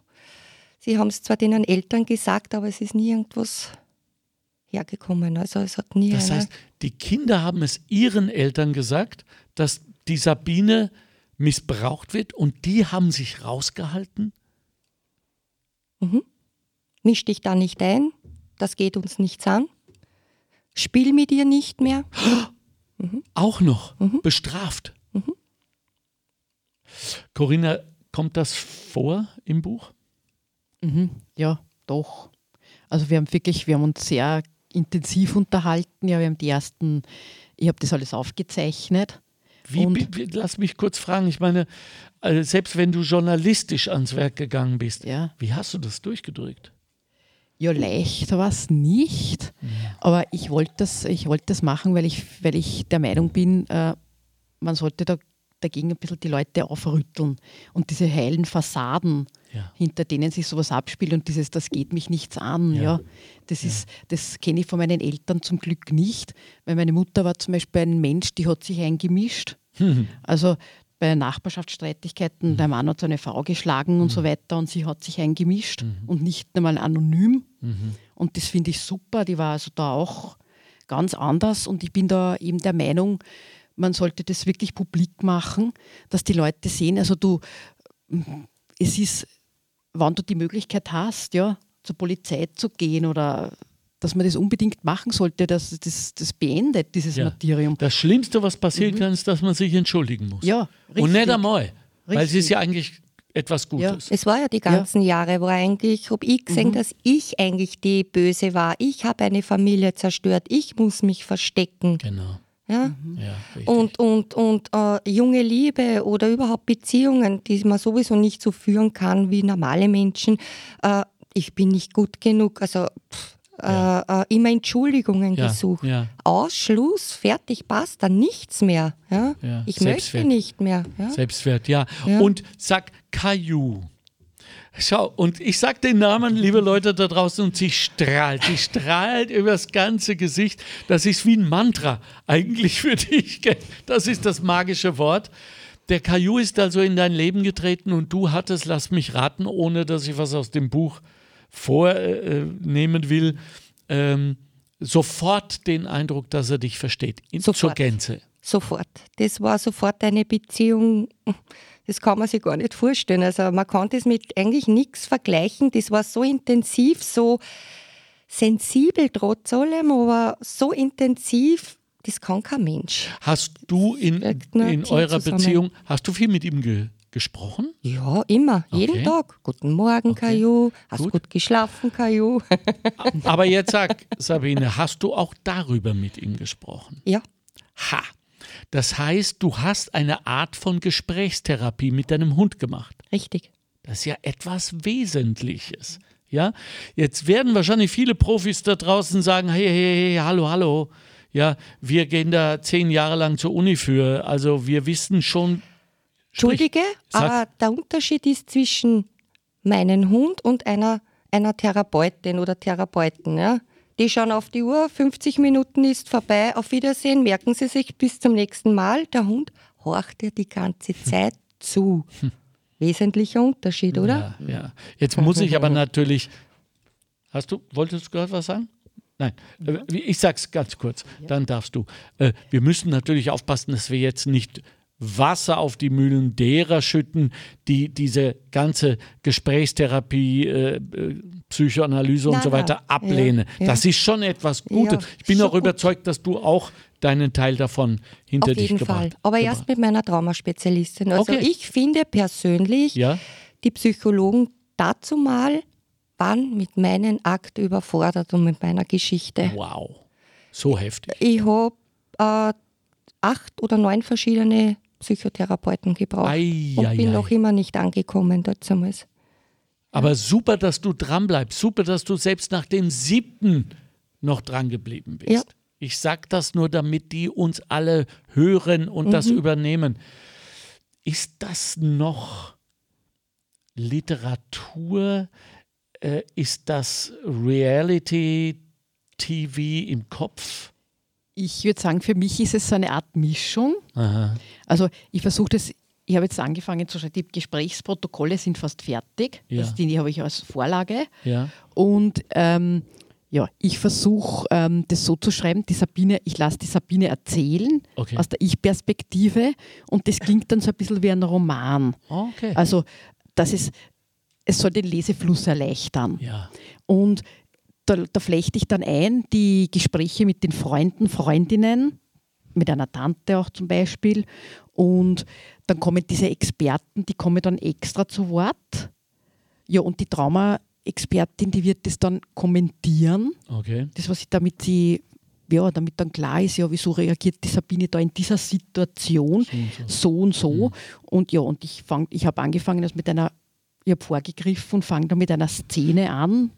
Speaker 4: Sie haben es zwar den Eltern gesagt, aber es ist nie irgendwas hergekommen. Also es hat nie.
Speaker 1: Das heißt, die Kinder haben es ihren Eltern gesagt, dass die Sabine missbraucht wird und die haben sich rausgehalten?
Speaker 4: Mhm. Misch dich da nicht ein, das geht uns nichts an. Spiel mit ihr nicht mehr.
Speaker 1: Mhm. Auch noch mhm. bestraft. Mhm. Corinna, kommt das vor im Buch?
Speaker 3: Mhm. Ja, doch. Also wir haben wirklich, wir haben uns sehr intensiv unterhalten. Ja, wir haben die ersten, ich habe das alles aufgezeichnet.
Speaker 1: Wie, wie, lass mich kurz fragen, ich meine, also selbst wenn du journalistisch ans Werk gegangen bist, ja. wie hast du das durchgedrückt?
Speaker 3: Ja, leicht war es nicht, ja. aber ich wollte das, wollt das machen, weil ich, weil ich der Meinung bin, äh, man sollte da dagegen ein bisschen die Leute aufrütteln und diese heilen Fassaden, ja. hinter denen sich sowas abspielt und dieses, das geht mich nichts an. Ja. ja. Das, ja. das kenne ich von meinen Eltern zum Glück nicht, weil meine Mutter war zum Beispiel ein Mensch, die hat sich eingemischt. Mhm. Also bei Nachbarschaftsstreitigkeiten, mhm. der Mann hat seine Frau geschlagen mhm. und so weiter und sie hat sich eingemischt mhm. und nicht einmal anonym. Mhm. Und das finde ich super. Die war also da auch ganz anders und ich bin da eben der Meinung, man sollte das wirklich publik machen, dass die Leute sehen, also du, es ist, wann du die Möglichkeit hast, ja, zur Polizei zu gehen oder dass man das unbedingt machen sollte, dass das, das beendet, dieses ja. Martyrium.
Speaker 1: Das Schlimmste, was passieren mhm. kann, ist, dass man sich entschuldigen muss. Ja, richtig. Und nicht einmal, richtig. weil es ist ja eigentlich etwas Gutes.
Speaker 4: Ja. Es war ja die ganzen ja. Jahre, wo eigentlich, habe ich gesehen, mhm. dass ich eigentlich die Böse war. Ich habe eine Familie zerstört. Ich muss mich verstecken.
Speaker 1: Genau.
Speaker 4: Ja? Mhm. ja und und, und äh, junge Liebe oder überhaupt Beziehungen, die man sowieso nicht so führen kann wie normale Menschen. Äh, ich bin nicht gut genug. Also pff, ja. äh, äh immer Entschuldigungen ja. gesucht. Ja. Ausschluss, fertig, passt, dann nichts mehr. Ja? Ich Selbstwert. möchte nicht mehr.
Speaker 1: Selbstwert, ja. Und sag Caillou. Schau, und ich sage den Namen, liebe Leute da draußen, und sie strahlt. Sie strahlt übers ganze Gesicht. Das ist wie ein Mantra eigentlich für dich. Das ist das magische Wort. Der Caillou ist also in dein Leben getreten und du hattest, lass mich raten, ohne dass ich was aus dem Buch vornehmen will, ähm, sofort den Eindruck, dass er dich versteht. In, sofort. Zur Gänze.
Speaker 4: Sofort. Das war sofort eine Beziehung das kann man sich gar nicht vorstellen. Also man kann das mit eigentlich nichts vergleichen. Das war so intensiv, so sensibel trotz allem, aber so intensiv, das kann kein Mensch.
Speaker 1: Hast du in, in eurer zusammen. Beziehung, hast du viel mit ihm ge gesprochen?
Speaker 4: Ja, immer, okay. jeden Tag. Guten Morgen, okay. Kaju. Hast gut. gut geschlafen, Kaju.
Speaker 1: Aber jetzt sag, Sabine, hast du auch darüber mit ihm gesprochen?
Speaker 4: Ja.
Speaker 1: Ha, das heißt, du hast eine Art von Gesprächstherapie mit deinem Hund gemacht.
Speaker 4: Richtig.
Speaker 1: Das ist ja etwas Wesentliches. Ja, jetzt werden wahrscheinlich viele Profis da draußen sagen: Hey, hey, hey, hallo, hallo. Ja, wir gehen da zehn Jahre lang zur Uni für. Also wir wissen schon.
Speaker 4: Entschuldige, aber der Unterschied ist zwischen meinem Hund und einer, einer Therapeutin oder Therapeuten. Ja? Die schauen auf die Uhr, 50 Minuten ist vorbei, auf Wiedersehen, merken Sie sich bis zum nächsten Mal. Der Hund horcht dir die ganze Zeit zu. Wesentlicher Unterschied, oder?
Speaker 1: Ja, ja. Jetzt muss ich aber natürlich. Hast du, wolltest du gerade was sagen? Nein, äh, ich sag's ganz kurz, dann darfst du. Äh, wir müssen natürlich aufpassen, dass wir jetzt nicht Wasser auf die Mühlen derer schütten, die diese ganze Gesprächstherapie, äh, Psychoanalyse und so weiter ablehnen. Ja, ja. Das ist schon etwas Gutes. Ja, ich bin auch überzeugt, dass du auch deinen Teil davon hinter
Speaker 4: Auf
Speaker 1: dich
Speaker 4: jeden
Speaker 1: gebracht
Speaker 4: Fall. Aber gebracht. erst mit meiner Traumaspezialistin. Also okay. ich finde persönlich, die Psychologen dazu mal waren mit meinem Akt überfordert und mit meiner Geschichte.
Speaker 1: Wow, so heftig.
Speaker 4: Ich habe äh, acht oder neun verschiedene Psychotherapeuten gebraucht ei, und ei, bin ei. noch immer nicht angekommen damals.
Speaker 1: Aber super, dass du dran bleibst. Super, dass du selbst nach dem siebten noch dran geblieben bist. Ja. Ich sage das nur, damit die uns alle hören und mhm. das übernehmen. Ist das noch Literatur? Äh, ist das Reality TV im Kopf?
Speaker 3: Ich würde sagen, für mich ist es so eine Art Mischung. Aha. Also ich versuche das, ich habe jetzt angefangen zu schreiben, die Gesprächsprotokolle sind fast fertig. Ja. Also die habe ich als Vorlage. Ja. Und ähm, Ja, ich versuche ähm, das so zu schreiben, die Sabine, ich lasse die Sabine erzählen okay. aus der Ich-Perspektive und das klingt dann so ein bisschen wie ein Roman. Okay. Also das ist, es soll den Lesefluss erleichtern.
Speaker 1: Ja.
Speaker 3: Und da, da flechte ich dann ein die Gespräche mit den Freunden, Freundinnen, mit einer Tante auch zum Beispiel. Und dann kommen diese Experten, die kommen dann extra zu Wort. Ja, und die Trauma- Expertin, die wird das dann kommentieren.
Speaker 1: Okay.
Speaker 3: Das, was sie damit sie ja, damit dann klar ist, ja, wieso reagiert die Sabine da in dieser Situation so und so. Und, so. Mhm. und ja, und ich, ich habe angefangen, das mit einer, ich habe vorgegriffen und fange da mit einer Szene an,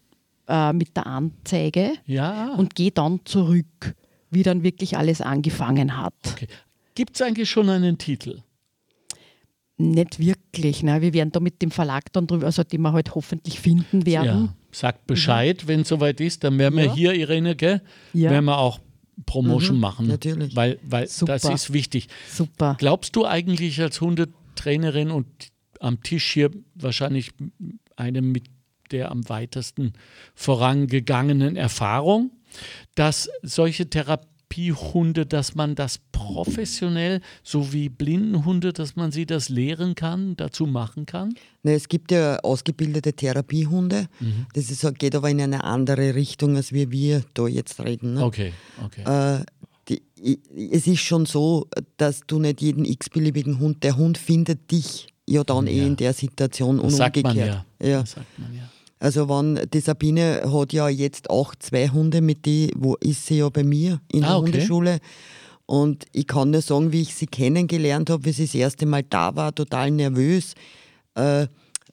Speaker 3: äh, mit der Anzeige
Speaker 1: ja.
Speaker 3: und gehe dann zurück, wie dann wirklich alles angefangen hat.
Speaker 1: Okay. Gibt es eigentlich schon einen Titel?
Speaker 3: Nicht wirklich. Ne? Wir werden da mit dem Verlag dann drüber, also den wir halt hoffentlich finden werden.
Speaker 1: Ja, sagt Bescheid, mhm. wenn es soweit ist. Dann werden wir ja. hier, Irene, gell, ja. werden wir auch Promotion mhm, machen.
Speaker 2: Natürlich.
Speaker 1: Weil, weil das ist wichtig.
Speaker 3: Super.
Speaker 1: Glaubst du eigentlich als Hundetrainerin und am Tisch hier wahrscheinlich einem mit der am weitesten vorangegangenen Erfahrung, dass solche Therapiehunde, dass man das professionell, so wie Blindenhunde, dass man sie das lehren kann, dazu machen kann?
Speaker 2: Ne, es gibt ja ausgebildete Therapiehunde. Mhm. Das ist, geht aber in eine andere Richtung, als wir, wir da jetzt reden. Ne?
Speaker 1: Okay, okay.
Speaker 2: Äh, die, es ist schon so, dass du nicht jeden x-beliebigen Hund, der Hund findet dich ja dann ja. eh in der Situation
Speaker 1: und umgekehrt. Man ja. Ja. Das sagt man ja.
Speaker 2: Also wenn die Sabine hat ja jetzt auch zwei Hunde, mit die wo ist sie ja bei mir in der ah, okay. Hundeschule. Und ich kann nur sagen, wie ich sie kennengelernt habe, wie sie das erste Mal da war, total nervös, äh,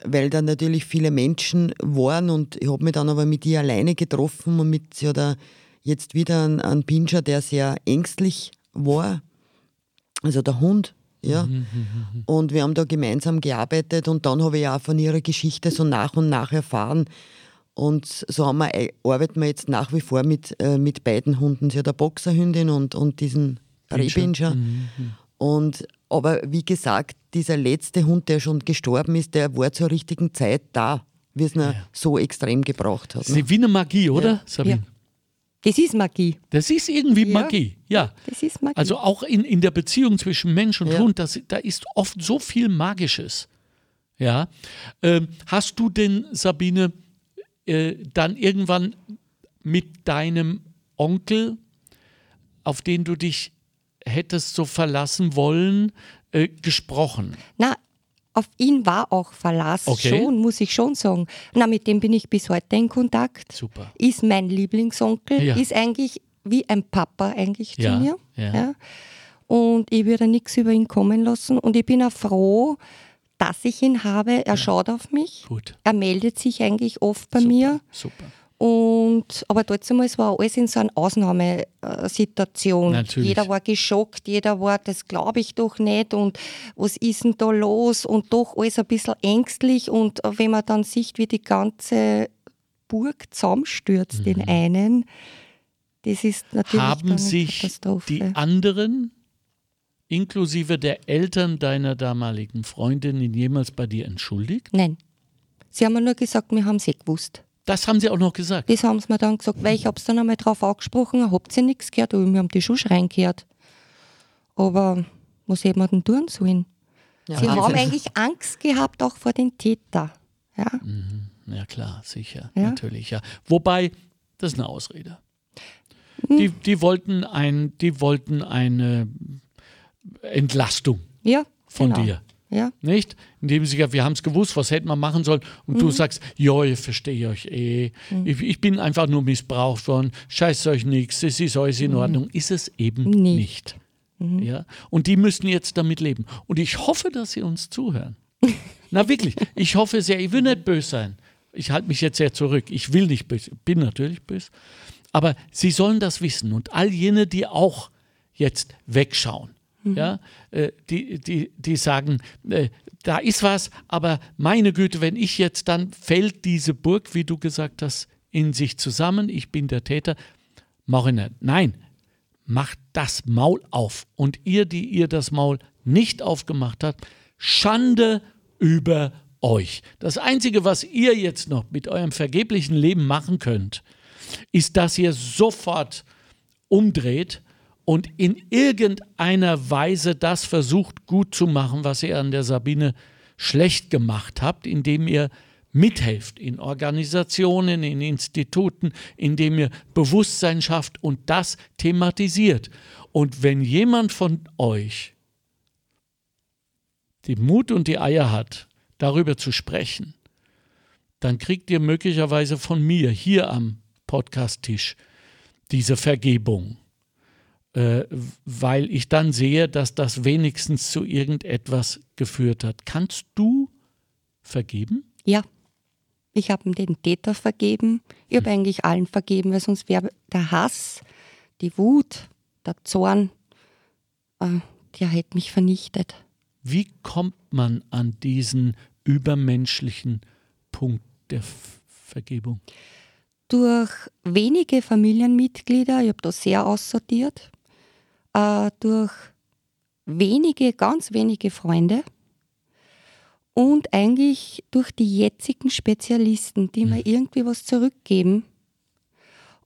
Speaker 2: weil da natürlich viele Menschen waren und ich habe mich dann aber mit ihr alleine getroffen und mit sie hat jetzt wieder einen, einen Pinscher, der sehr ängstlich war. Also der Hund ja? Mhm, mhm, mhm, und wir haben da gemeinsam gearbeitet und dann habe ich auch von ihrer Geschichte so nach und nach erfahren. Und so haben wir, arbeiten wir jetzt nach wie vor mit, äh, mit beiden Hunden. Sie hat eine Boxerhündin und, und diesen Rehbinscher. Und, aber wie gesagt, dieser letzte Hund, der schon gestorben ist, der war zur richtigen Zeit da, wie es ihn ja. so extrem gebraucht hat.
Speaker 1: Das ist wie eine Magie, oder, ja. Sabine? Ja.
Speaker 4: Das ist Magie.
Speaker 1: Das ist irgendwie ja. Magie, ja.
Speaker 4: Das ist Magie.
Speaker 1: Also auch in, in der Beziehung zwischen Mensch und ja. Hund, das, da ist oft so viel Magisches. Ja. Ähm, hast du denn, Sabine, äh, dann irgendwann mit deinem Onkel, auf den du dich hättest so verlassen wollen, äh, gesprochen?
Speaker 4: Na, auf ihn war auch Verlass okay. schon, muss ich schon sagen. Na, mit dem bin ich bis heute in Kontakt.
Speaker 1: Super.
Speaker 4: Ist mein Lieblingsonkel, ja. ist eigentlich wie ein Papa eigentlich
Speaker 1: ja.
Speaker 4: zu mir.
Speaker 1: Ja. ja.
Speaker 4: Und ich würde nichts über ihn kommen lassen. Und ich bin auch froh, dass ich ihn habe. Er schaut auf mich.
Speaker 1: Gut.
Speaker 4: Er meldet sich eigentlich oft bei
Speaker 1: Super.
Speaker 4: mir.
Speaker 1: Super.
Speaker 4: Und, aber damals war alles in so einer Ausnahmesituation.
Speaker 1: Natürlich.
Speaker 4: Jeder war geschockt, jeder war, das glaube ich doch nicht und was ist denn da los? Und doch alles ein bisschen ängstlich. Und wenn man dann sieht, wie die ganze Burg zusammenstürzt mhm. in einen, das ist natürlich
Speaker 1: Haben sich die anderen, inklusive der Eltern deiner damaligen Freundin, jemals bei dir entschuldigt?
Speaker 4: Nein. Sie haben mir nur gesagt, wir haben es eh gewusst.
Speaker 1: Das haben sie auch noch gesagt.
Speaker 4: Das haben sie mir dann gesagt, weil ich habe es dann einmal drauf angesprochen, habt ihr nichts gehört, aber wir haben die schon schreien gehört. Aber was hätten wir denn tun sollen? Ja, sie haben eigentlich Angst gehabt, auch vor den Täter. Ja,
Speaker 1: mhm. ja klar, sicher, ja? natürlich. Ja. Wobei, das ist eine Ausrede. Mhm. Die, die, wollten ein, die wollten eine Entlastung
Speaker 4: ja,
Speaker 1: von genau. dir.
Speaker 4: Ja.
Speaker 1: Nicht? Indem sie sagen, wir haben es gewusst, was hätten wir machen sollen. Und mhm. du sagst, ja, ich verstehe euch eh. Mhm. Ich, ich, bin einfach nur missbraucht worden. Scheiß euch nichts, es ist alles in mhm. Ordnung. Ist es eben nee. nicht. Mhm. Ja? Und die müssen jetzt damit leben. Und ich hoffe, dass sie uns zuhören. Na wirklich, ich hoffe sehr, ich will nicht böse sein. Ich halte mich jetzt sehr zurück. Ich will nicht böse, bin natürlich böse. Aber sie sollen das wissen. Und all jene, die auch jetzt wegschauen, Mhm. Ja, äh, die, die, die sagen, äh, da ist was, aber meine Güte, wenn ich jetzt dann fällt diese Burg, wie du gesagt hast, in sich zusammen, ich bin der Täter, mache ich nicht. Nein, macht das Maul auf. Und ihr, die ihr das Maul nicht aufgemacht habt, Schande über euch. Das Einzige, was ihr jetzt noch mit eurem vergeblichen Leben machen könnt, ist, dass ihr sofort umdreht und in irgendeiner Weise das versucht gut zu machen, was ihr an der Sabine schlecht gemacht habt, indem ihr mithelft in Organisationen, in Instituten, indem ihr Bewusstsein schafft und das thematisiert. Und wenn jemand von euch den Mut und die Eier hat, darüber zu sprechen, dann kriegt ihr möglicherweise von mir hier am Podcast-Tisch diese Vergebung, äh, weil ich dann sehe, dass das wenigstens zu irgendetwas geführt hat. Kannst du vergeben?
Speaker 4: Ja. Ich habe den Täter vergeben. Ich habe hm. eigentlich allen vergeben, weil sonst wäre der Hass, die Wut, der Zorn, äh, der hätte mich vernichtet.
Speaker 1: Wie kommt man an diesen übermenschlichen Punkt der F Vergebung?
Speaker 4: Durch wenige Familienmitglieder, ich habe da sehr aussortiert, äh, durch wenige, ganz wenige Freunde und eigentlich durch die jetzigen Spezialisten, die mir hm. irgendwie was zurückgeben.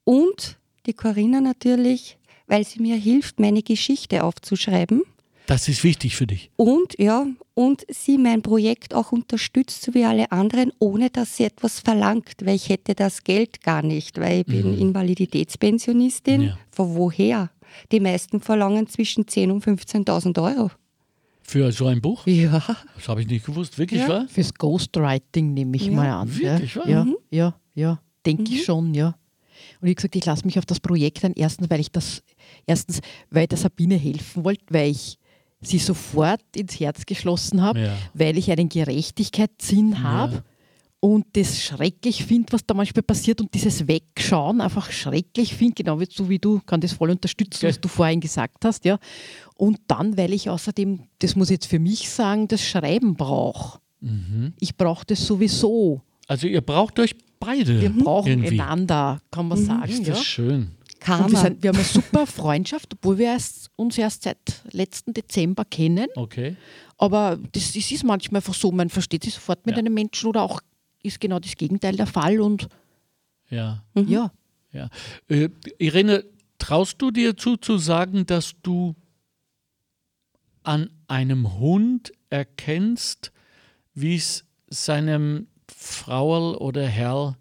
Speaker 4: Und die Corinna natürlich, weil sie mir hilft, meine Geschichte aufzuschreiben.
Speaker 1: Das ist wichtig für dich.
Speaker 4: Und ja, und sie mein Projekt auch unterstützt, so wie alle anderen, ohne dass sie etwas verlangt, weil ich hätte das Geld gar nicht, weil ich bin mhm. Invaliditätspensionistin. Ja. Von woher? Die meisten verlangen zwischen 10.000 und 15.000 Euro.
Speaker 1: Für so ein Buch?
Speaker 4: Ja.
Speaker 1: Das habe ich nicht gewusst. Wirklich, ja. wahr?
Speaker 3: Fürs Ghostwriting nehme ich ja. mal an.
Speaker 1: Wirklich, ja? wahr?
Speaker 3: Ja, mhm. ja, ja. Denke mhm. ich schon, ja. Und wie gesagt, ich lasse mich auf das Projekt ein. Erstens, weil ich das, erstens, weil ich der Sabine helfen wollte, weil ich sie sofort ins Herz geschlossen habe, ja. weil ich einen Gerechtigkeitssinn habe. Und das schrecklich finde, was da manchmal passiert und dieses Wegschauen einfach schrecklich finde, genau wie, so wie du, kann das voll unterstützen, okay. was du vorhin gesagt hast, ja. Und dann, weil ich außerdem, das muss ich jetzt für mich sagen, das Schreiben brauche. Mhm. Ich brauche das sowieso.
Speaker 1: Also ihr braucht euch beide.
Speaker 3: Wir brauchen irgendwie. einander, kann man mhm. sagen.
Speaker 1: Ist das
Speaker 3: ja.
Speaker 1: schön.
Speaker 3: Wir, sind, wir, haben eine super Freundschaft, obwohl wir erst, uns erst seit letzten Dezember kennen.
Speaker 1: Okay.
Speaker 3: Aber das, das ist manchmal einfach so, man versteht sich sofort mit ja. einem Menschen oder auch ist genau das Gegenteil der Fall und
Speaker 1: ja.
Speaker 3: Mhm. ja.
Speaker 1: ja. Äh, Irene, traust du dir zu, zu sagen, dass du an einem Hund erkennst, wie es seinem Frau oder Herr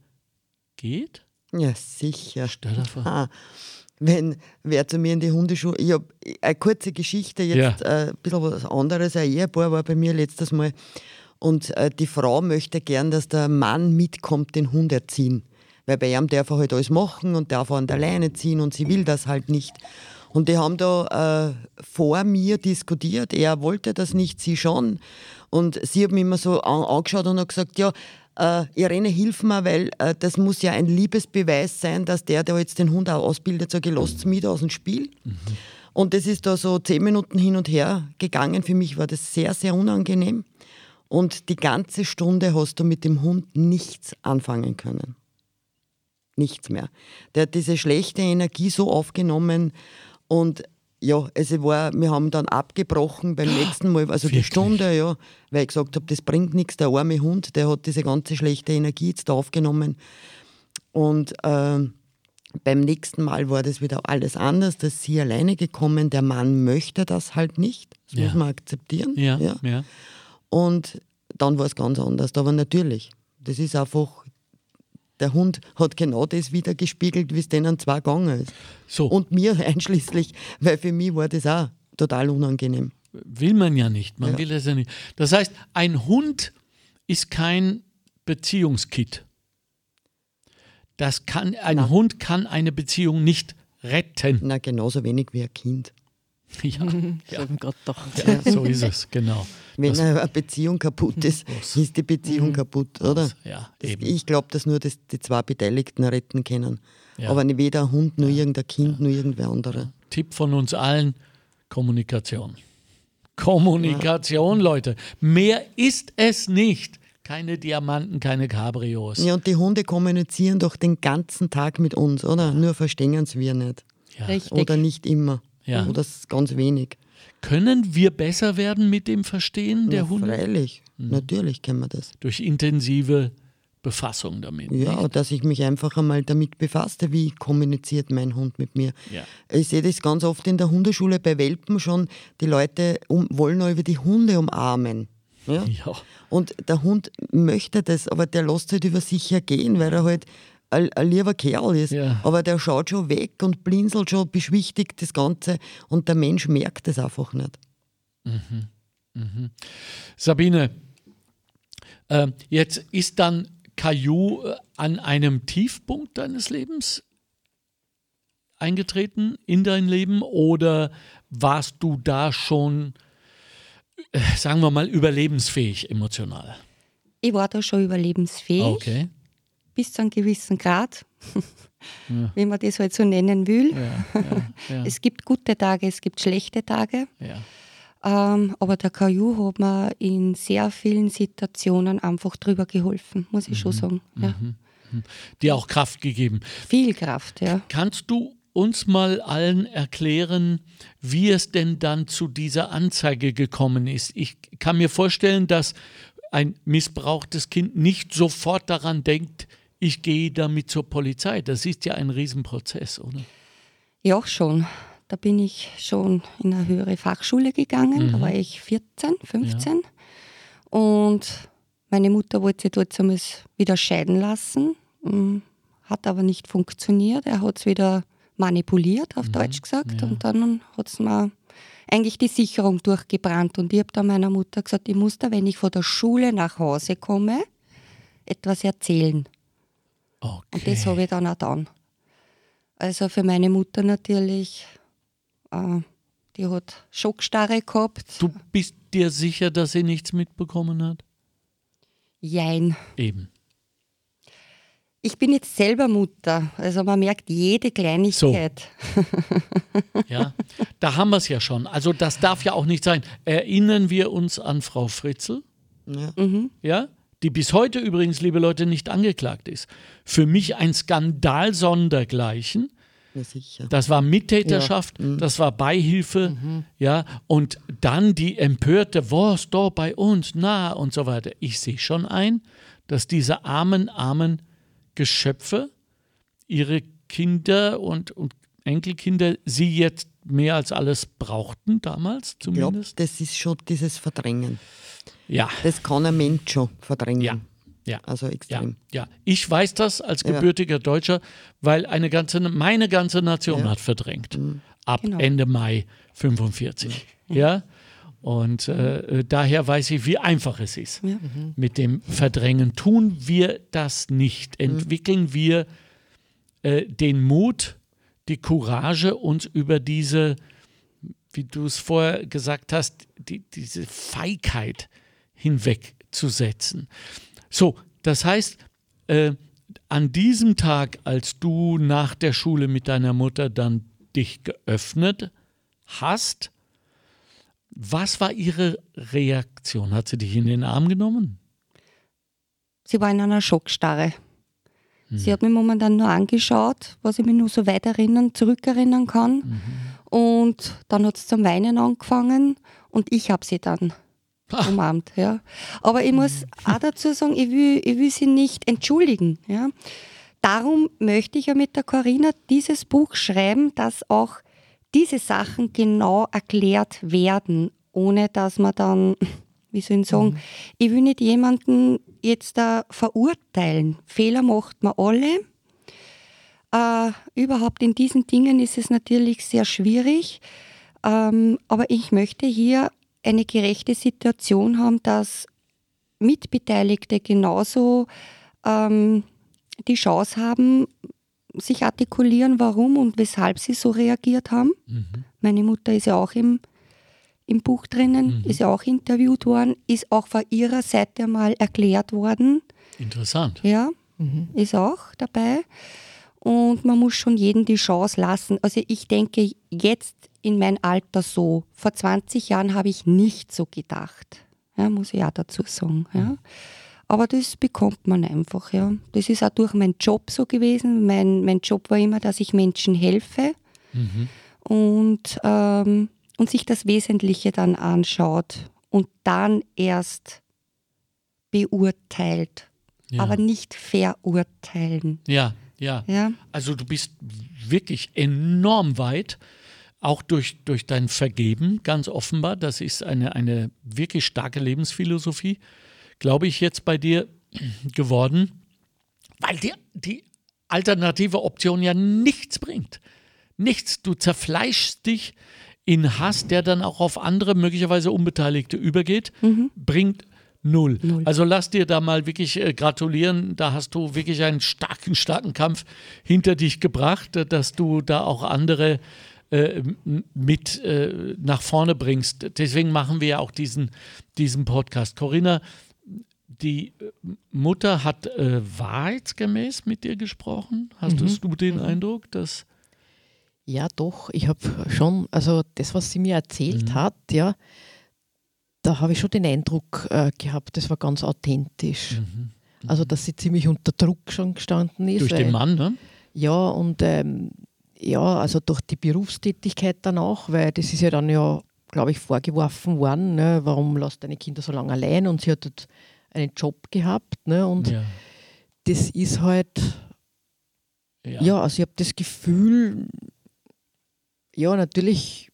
Speaker 1: geht?
Speaker 2: Ja, sicher.
Speaker 1: Stell dir vor. Ah,
Speaker 2: wenn wer zu mir in die Hundeschule, ich habe eine kurze Geschichte, jetzt ja. äh, ein bisschen was anderes, ein Ehepaar war bei mir letztes Mal und äh, die Frau möchte gern, dass der Mann mitkommt, den Hund erziehen. Weil bei ihm darf er halt alles machen und darf er an der Leine ziehen und sie will das halt nicht. Und die haben da äh, vor mir diskutiert. Er wollte das nicht, sie schon. Und sie mich immer so an, angeschaut und hat gesagt, ja, äh, Irene, hilf mir, weil äh, das muss ja ein Liebesbeweis sein, dass der, der jetzt den Hund auch ausbildet, sagt, lasst mit aus dem Spiel. Mhm. Und das ist da so zehn Minuten hin und her gegangen. Für mich war das sehr, sehr unangenehm. Und die ganze Stunde hast du mit dem Hund nichts anfangen können. Nichts mehr. Der hat diese schlechte Energie so aufgenommen und ja, also war, wir haben dann abgebrochen beim nächsten Mal, also Wirklich? die Stunde, ja, weil ich gesagt habe, das bringt nichts, der arme Hund, der hat diese ganze schlechte Energie jetzt aufgenommen. Und äh, beim nächsten Mal war das wieder alles anders, dass sie alleine gekommen, der Mann möchte das halt nicht, das ja. muss man akzeptieren.
Speaker 1: Ja, ja. ja.
Speaker 2: Und dann war es ganz anders. Aber natürlich, das ist einfach, der Hund hat genau das wieder gespiegelt, wie es denen zwei gegangen ist.
Speaker 1: So.
Speaker 2: Und mir einschließlich, weil für mich war das auch total unangenehm.
Speaker 1: Will man ja nicht, man ja. will das ja nicht. Das heißt, ein Hund ist kein Beziehungskit. Das kann, ein Na. Hund kann eine Beziehung nicht retten.
Speaker 2: Na, genauso wenig wie ein Kind.
Speaker 1: Ja, ja.
Speaker 3: doch.
Speaker 1: ja so ist es, genau.
Speaker 2: Wenn das, eine Beziehung kaputt ist, was? ist die Beziehung mhm. kaputt, oder?
Speaker 1: Ja,
Speaker 2: das, ich glaube, dass nur das, die zwei Beteiligten retten können. Ja. Aber weder ein Hund, noch irgendein Kind, noch irgendwer andere.
Speaker 1: Tipp von uns allen: Kommunikation. Kommunikation, Leute. Mehr ist es nicht. Keine Diamanten, keine Cabrios.
Speaker 2: Ja, und die Hunde kommunizieren doch den ganzen Tag mit uns, oder? Nur verstehen es wir nicht.
Speaker 3: Ja. Richtig.
Speaker 2: Oder nicht immer.
Speaker 1: Ja.
Speaker 2: Oder ganz wenig.
Speaker 1: Können wir besser werden mit dem Verstehen der
Speaker 2: Na,
Speaker 1: Hunde?
Speaker 2: Freilich, hm. natürlich können wir das.
Speaker 1: Durch intensive Befassung damit.
Speaker 2: Ja, nicht? dass ich mich einfach einmal damit befasste, wie kommuniziert mein Hund mit mir. Ja. Ich sehe das ganz oft in der Hundeschule bei Welpen schon. Die Leute um, wollen über die Hunde umarmen. Ja? ja? Und der Hund möchte das, aber der lässt halt über sich hergehen, weil er halt ein, ein lieber Kerl ist. Ja. Aber der schaut schon weg und blinzelt schon, beschwichtigt das Ganze und der Mensch merkt das einfach nicht.
Speaker 1: Mhm. Mhm. Sabine, äh, jetzt ist dann Caillou äh, an einem Tiefpunkt deines Lebens eingetreten in dein Leben oder warst du da schon, äh, sagen wir mal, überlebensfähig emotional?
Speaker 4: Ich war da schon überlebensfähig. Okay bis zu einem gewissen Grad, ja. wenn man das halt so nennen will. Ja, ja, es gibt gute Tage, es gibt schlechte Tage. Ähm, aber der KU hat mir in sehr vielen Situationen einfach drüber geholfen, muss ich mhm. schon sagen. Mhm.
Speaker 1: Mhm. Dir auch Kraft gegeben.
Speaker 4: Viel Kraft, ja.
Speaker 1: Kannst du uns mal allen erklären, wie es denn dann zu dieser Anzeige gekommen ist? Ich kann mir vorstellen, dass ein missbrauchtes Kind nicht sofort daran denkt, ich gehe damit zur Polizei. Das ist ja ein Riesenprozess, oder?
Speaker 4: Ja, schon. Da bin ich schon in eine höhere Fachschule gegangen. Mhm. Da war ich 14, 15. Ja. Und meine Mutter wollte sich dort wieder scheiden lassen. Mm, hat aber nicht funktioniert. Er hat es wieder manipuliert, auf mhm. Deutsch gesagt. Ja. Und dann hat es mir eigentlich die Sicherung durchgebrannt. Und ich habe dann meiner Mutter gesagt, ich muss da, wenn ich von der Schule nach Hause komme, etwas erzählen. Okay. Und das habe ich dann auch dann. Also für meine Mutter natürlich, äh, die hat Schockstarre gehabt.
Speaker 1: Du bist dir sicher, dass sie nichts mitbekommen hat?
Speaker 4: Jein.
Speaker 1: Eben.
Speaker 4: Ich bin jetzt selber Mutter, also man merkt jede Kleinigkeit.
Speaker 1: So. ja, da haben wir es ja schon. Also das darf ja auch nicht sein. Erinnern wir uns an Frau Fritzl? Ja. Mhm. ja? Die bis heute übrigens, liebe Leute, nicht angeklagt ist. Für mich ein Skandal sondergleichen. Ja, das war Mittäterschaft, ja. mhm. das war Beihilfe, mhm. ja, und dann die empörte, was da bei uns, na und so weiter. Ich sehe schon ein, dass diese armen, armen Geschöpfe ihre Kinder und, und Enkelkinder sie jetzt mehr als alles brauchten damals zumindest.
Speaker 2: Ich das ist schon dieses Verdrängen.
Speaker 1: Ja.
Speaker 2: Das kann ein Mensch schon verdrängen.
Speaker 1: Ja. Ja.
Speaker 2: Also extrem.
Speaker 1: Ja, ja. Ich weiß das als gebürtiger Deutscher, weil eine ganze, meine ganze Nation ja. hat verdrängt. Mhm. Ab genau. Ende Mai 45. Ja. ja? Und äh, daher weiß ich, wie einfach es ist. Ja. Mhm. Mit dem Verdrängen tun wir das nicht. Mhm. Entwickeln wir äh, den Mut, die Courage, uns über diese, wie du es vorher gesagt hast, die, diese Feigheit hinwegzusetzen. So, das heißt, äh, an diesem Tag, als du nach der Schule mit deiner Mutter dann dich geöffnet hast, was war ihre Reaktion? Hat sie dich in den Arm genommen?
Speaker 4: Sie war in einer Schockstarre. Mhm. Sie hat mich momentan nur angeschaut, was ich mich nur so weit erinnern, zurückerinnern kann. Mhm. Und dann hat sie zum Weinen angefangen und ich habe sie dann ah. umarmt. Ja. Aber ich muss auch dazu sagen, ich will, ich will sie nicht entschuldigen. Ja. Darum möchte ich ja mit der Corinna dieses Buch schreiben, dass auch diese Sachen genau erklärt werden, ohne dass man dann, wie soll ich sagen, mhm. ich will nicht jemanden jetzt da verurteilen. Fehler macht man alle. Äh, überhaupt in diesen Dingen ist es natürlich sehr schwierig. Ähm, aber ich möchte hier eine gerechte Situation haben, dass Mitbeteiligte genauso ähm, die Chance haben, sich artikulieren, warum und weshalb sie so reagiert haben. Mhm. Meine Mutter ist ja auch im, im Buch drinnen, mhm. ist ja auch interviewt worden, ist auch von ihrer Seite mal erklärt worden.
Speaker 1: Interessant.
Speaker 4: Ja, mhm. ist auch dabei. Und man muss schon jedem die Chance lassen. Also ich denke jetzt in mein Alter so. Vor 20 Jahren habe ich nicht so gedacht. Ja, muss ich auch dazu sagen. Ja. Aber das bekommt man einfach. Ja. Das ist auch durch meinen Job so gewesen. Mein, mein Job war immer, dass ich Menschen helfe mhm. und, ähm, und sich das Wesentliche dann anschaut und dann erst beurteilt. ja. aber nicht verurteilen.
Speaker 1: Ja, ja, ja. Also du bist wirklich enorm weit, auch durch, durch dein Vergeben, ganz offenbar. Das ist eine, eine wirklich starke Lebensphilosophie, glaube ich, jetzt bei dir geworden, weil die, die alternative Option ja nichts bringt. Nichts. Du zerfleischst dich in Hass, der dann auch auf andere, möglicherweise Unbeteiligte übergeht, mhm. bringt null. null. Also lass dir da mal wirklich äh, gratulieren. Da hast du wirklich einen starken, starken Kampf hinter dich gebracht, äh, dass du da auch andere äh, mit äh, nach vorne bringst. Deswegen machen wir ja auch diesen, diesen Podcast. Corinna, die äh, Mutter hat äh, wahrheitsgemäß mit dir gesprochen. Hast mhm. du den mhm. Eindruck, dass
Speaker 3: ja, doch. Ich habe schon, also das, was sie mir erzählt mhm. hat, ja, da habe ich schon den Eindruck äh, gehabt, das war ganz authentisch. Mhm. Mhm. Also, dass sie ziemlich unter Druck schon gestanden ist.
Speaker 1: Durch den Mann, ne?
Speaker 3: Ja, und ähm, ja, also durch die Berufstätigkeit danach, weil das ist ja dann ja, glaube ich, vorgeworfen worden, ne, warum lässt deine Kinder so lange allein und sie hat halt einen Job gehabt. Ne, und ja. das ist halt, ja, ja also ich habe das Gefühl, ja, natürlich,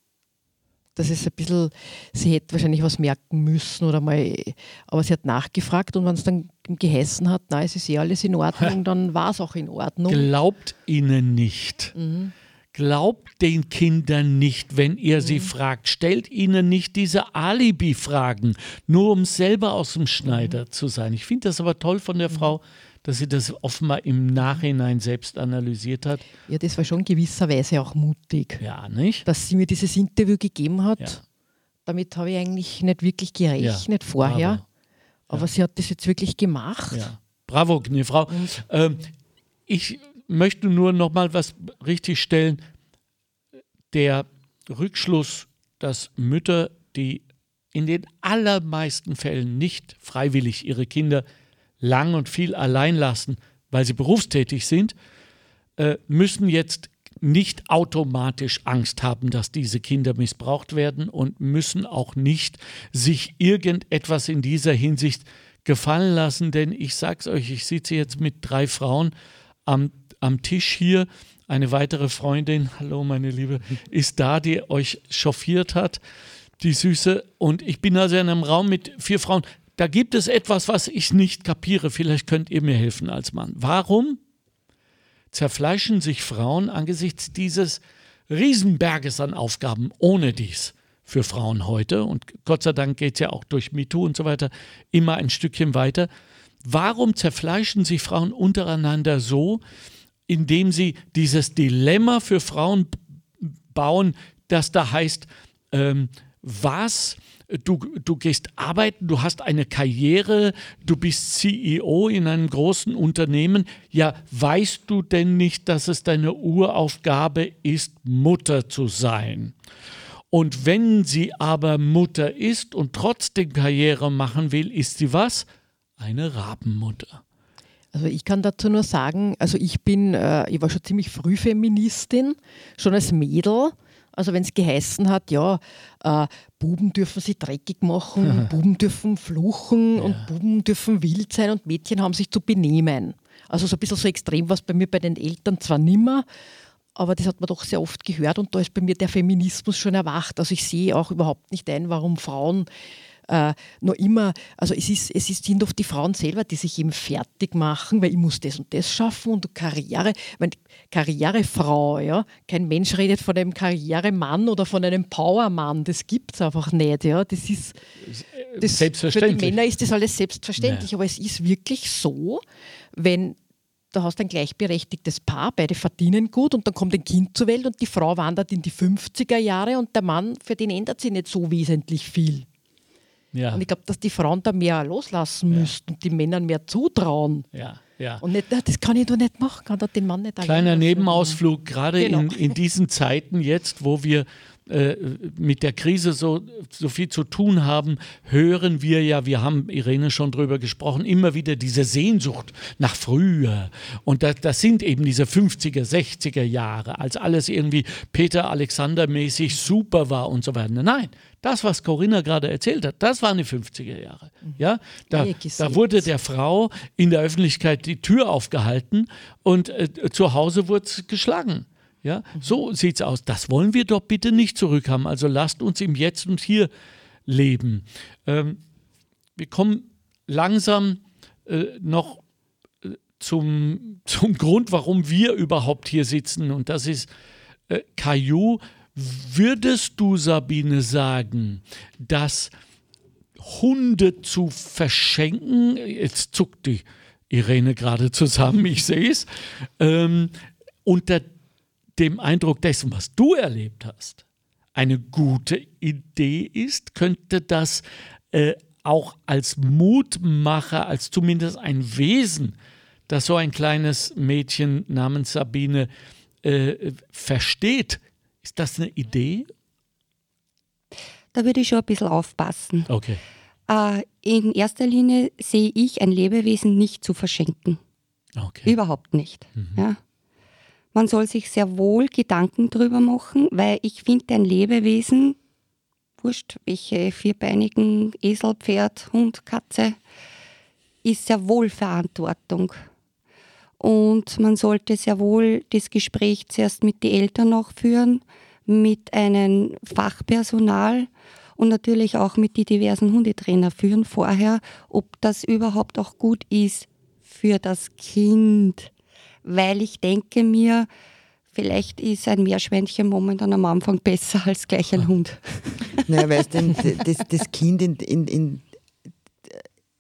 Speaker 3: das ist ein bisschen, sie hätte wahrscheinlich was merken müssen oder mal, aber sie hat nachgefragt und wenn es dann geheißen hat, nein, es ist eh alles in Ordnung, dann war es auch in Ordnung.
Speaker 1: Glaubt ihnen nicht. Mhm. Glaubt den Kindern nicht, wenn ihr mhm. sie fragt. Stellt ihnen nicht diese Alibi-Fragen, nur um selber aus dem Schneider mhm. zu sein. Ich finde das aber toll von der mhm. Frau, dass sie das offenbar im Nachhinein selbst analysiert hat.
Speaker 3: Ja, das war schon gewisserweise auch mutig.
Speaker 1: Ja, nicht?
Speaker 3: Dass sie mir dieses Interview gegeben hat. Ja. Damit habe ich eigentlich nicht wirklich gerechnet ja, vorher. Aber, aber ja. sie hat das jetzt wirklich gemacht.
Speaker 1: Ja. Bravo, Frau. Ähm, ich möchte nur noch mal was richtig stellen. Der Rückschluss, dass Mütter, die in den allermeisten Fällen nicht freiwillig ihre Kinder lang und viel allein lassen, weil sie berufstätig sind, äh, müssen jetzt nicht automatisch Angst haben, dass diese Kinder missbraucht werden und müssen auch nicht sich irgendetwas in dieser Hinsicht gefallen lassen, denn ich sag's euch, ich sitze jetzt mit drei Frauen am, am Tisch hier. Eine weitere Freundin, hallo meine Liebe, ist da, die euch chauffiert hat, die Süße. Und ich bin also in einem Raum mit vier Frauen da gibt es etwas, was ich nicht kapiere. Vielleicht könnt ihr mir helfen als Mann. Warum zerfleischen sich Frauen angesichts dieses Riesenberges an Aufgaben ohne dies für Frauen heute? Und Gott sei Dank geht es ja auch durch MeToo und so weiter immer ein Stückchen weiter. Warum zerfleischen sich Frauen untereinander so, indem sie dieses Dilemma für Frauen bauen, das da heißt, ähm, was du, du gehst arbeiten, du hast eine Karriere, du bist CEO in einem großen Unternehmen. Ja, weißt du denn nicht, dass es deine Uraufgabe ist, Mutter zu sein? Und wenn sie aber Mutter ist und trotzdem Karriere machen will, ist sie was? Eine Rabenmutter.
Speaker 3: Also ich kann dazu nur sagen, also ich bin, äh, ich war schon ziemlich früh Feministin, schon als Mädel also wenn es geheißen hat, ja, äh, Buben dürfen sich dreckig machen, und Buben dürfen fluchen ja. und Buben dürfen wild sein und Mädchen haben sich zu benehmen. Also so ein bisschen so extrem war es bei mir bei den Eltern zwar nimmer, aber das hat man doch sehr oft gehört und da ist bei mir der Feminismus schon erwacht. Also ich sehe auch überhaupt nicht ein, warum Frauen äh, noch immer, also es, ist, es ist, sind oft die Frauen selber, die sich eben fertig machen, weil ich muss das und das schaffen und Karriere, meine, Karrierefrau, ja, kein Mensch redet von einem Karrieremann oder von einem Powermann, das gibt es einfach nicht, ja, das ist,
Speaker 1: das, selbstverständlich.
Speaker 3: für die Männer ist das alles selbstverständlich, ja. aber es ist wirklich so, wenn da hast du ein gleichberechtigtes Paar, beide verdienen gut und dann kommt ein Kind zur Welt und die Frau wandert in die 50er Jahre und der Mann, für den ändert sich nicht so wesentlich viel. Ja. Und ich glaube, dass die Frauen da mehr loslassen ja. müssten und die Männer mehr zutrauen.
Speaker 1: Ja. Ja.
Speaker 3: Und nicht, das kann ich doch nicht machen, kann doch den Mann nicht
Speaker 1: Kleiner Nebenausflug, gerade genau. in, in diesen Zeiten jetzt, wo wir äh, mit der Krise so, so viel zu tun haben, hören wir ja, wir haben Irene schon drüber gesprochen, immer wieder diese Sehnsucht nach früher. Und das, das sind eben diese 50er, 60er Jahre, als alles irgendwie Peter Alexander mäßig super war und so weiter. Nein, das, was Corinna gerade erzählt hat, das waren die 50er Jahre. Ja, da, da wurde der Frau in der Öffentlichkeit die Tür aufgehalten und äh, zu Hause wurde es geschlagen. Ja, so sieht es aus. Das wollen wir doch bitte nicht zurückhaben. Also lasst uns im Jetzt und Hier leben. Ähm, wir kommen langsam äh, noch äh, zum, zum Grund, warum wir überhaupt hier sitzen. Und das ist äh, Caillou. Würdest du, Sabine, sagen, dass Hunde zu verschenken, jetzt zuckt die Irene gerade zusammen, ich sehe es, ähm, unter dem Eindruck dessen, was du erlebt hast, eine gute Idee ist, könnte das äh, auch als Mutmacher, als zumindest ein Wesen, das so ein kleines Mädchen namens Sabine äh, versteht, ist das eine Idee?
Speaker 4: Da würde ich schon ein bisschen aufpassen.
Speaker 1: Okay.
Speaker 4: Äh, in erster Linie sehe ich ein Lebewesen nicht zu verschenken.
Speaker 1: Okay.
Speaker 4: Überhaupt nicht. Mhm. Ja. Man soll sich sehr wohl Gedanken drüber machen, weil ich finde, ein Lebewesen, wurscht, welche vierbeinigen Esel, Pferd, Hund, Katze, ist sehr wohl Verantwortung. Und man sollte sehr wohl das Gespräch zuerst mit den Eltern noch führen, mit einem Fachpersonal und natürlich auch mit den diversen Hundetrainer führen vorher, ob das überhaupt auch gut ist für das Kind weil ich denke mir, vielleicht ist ein Meerschweinchen momentan am Anfang besser als gleich ein Hund.
Speaker 2: Naja, weil das, das Kind in, in, in,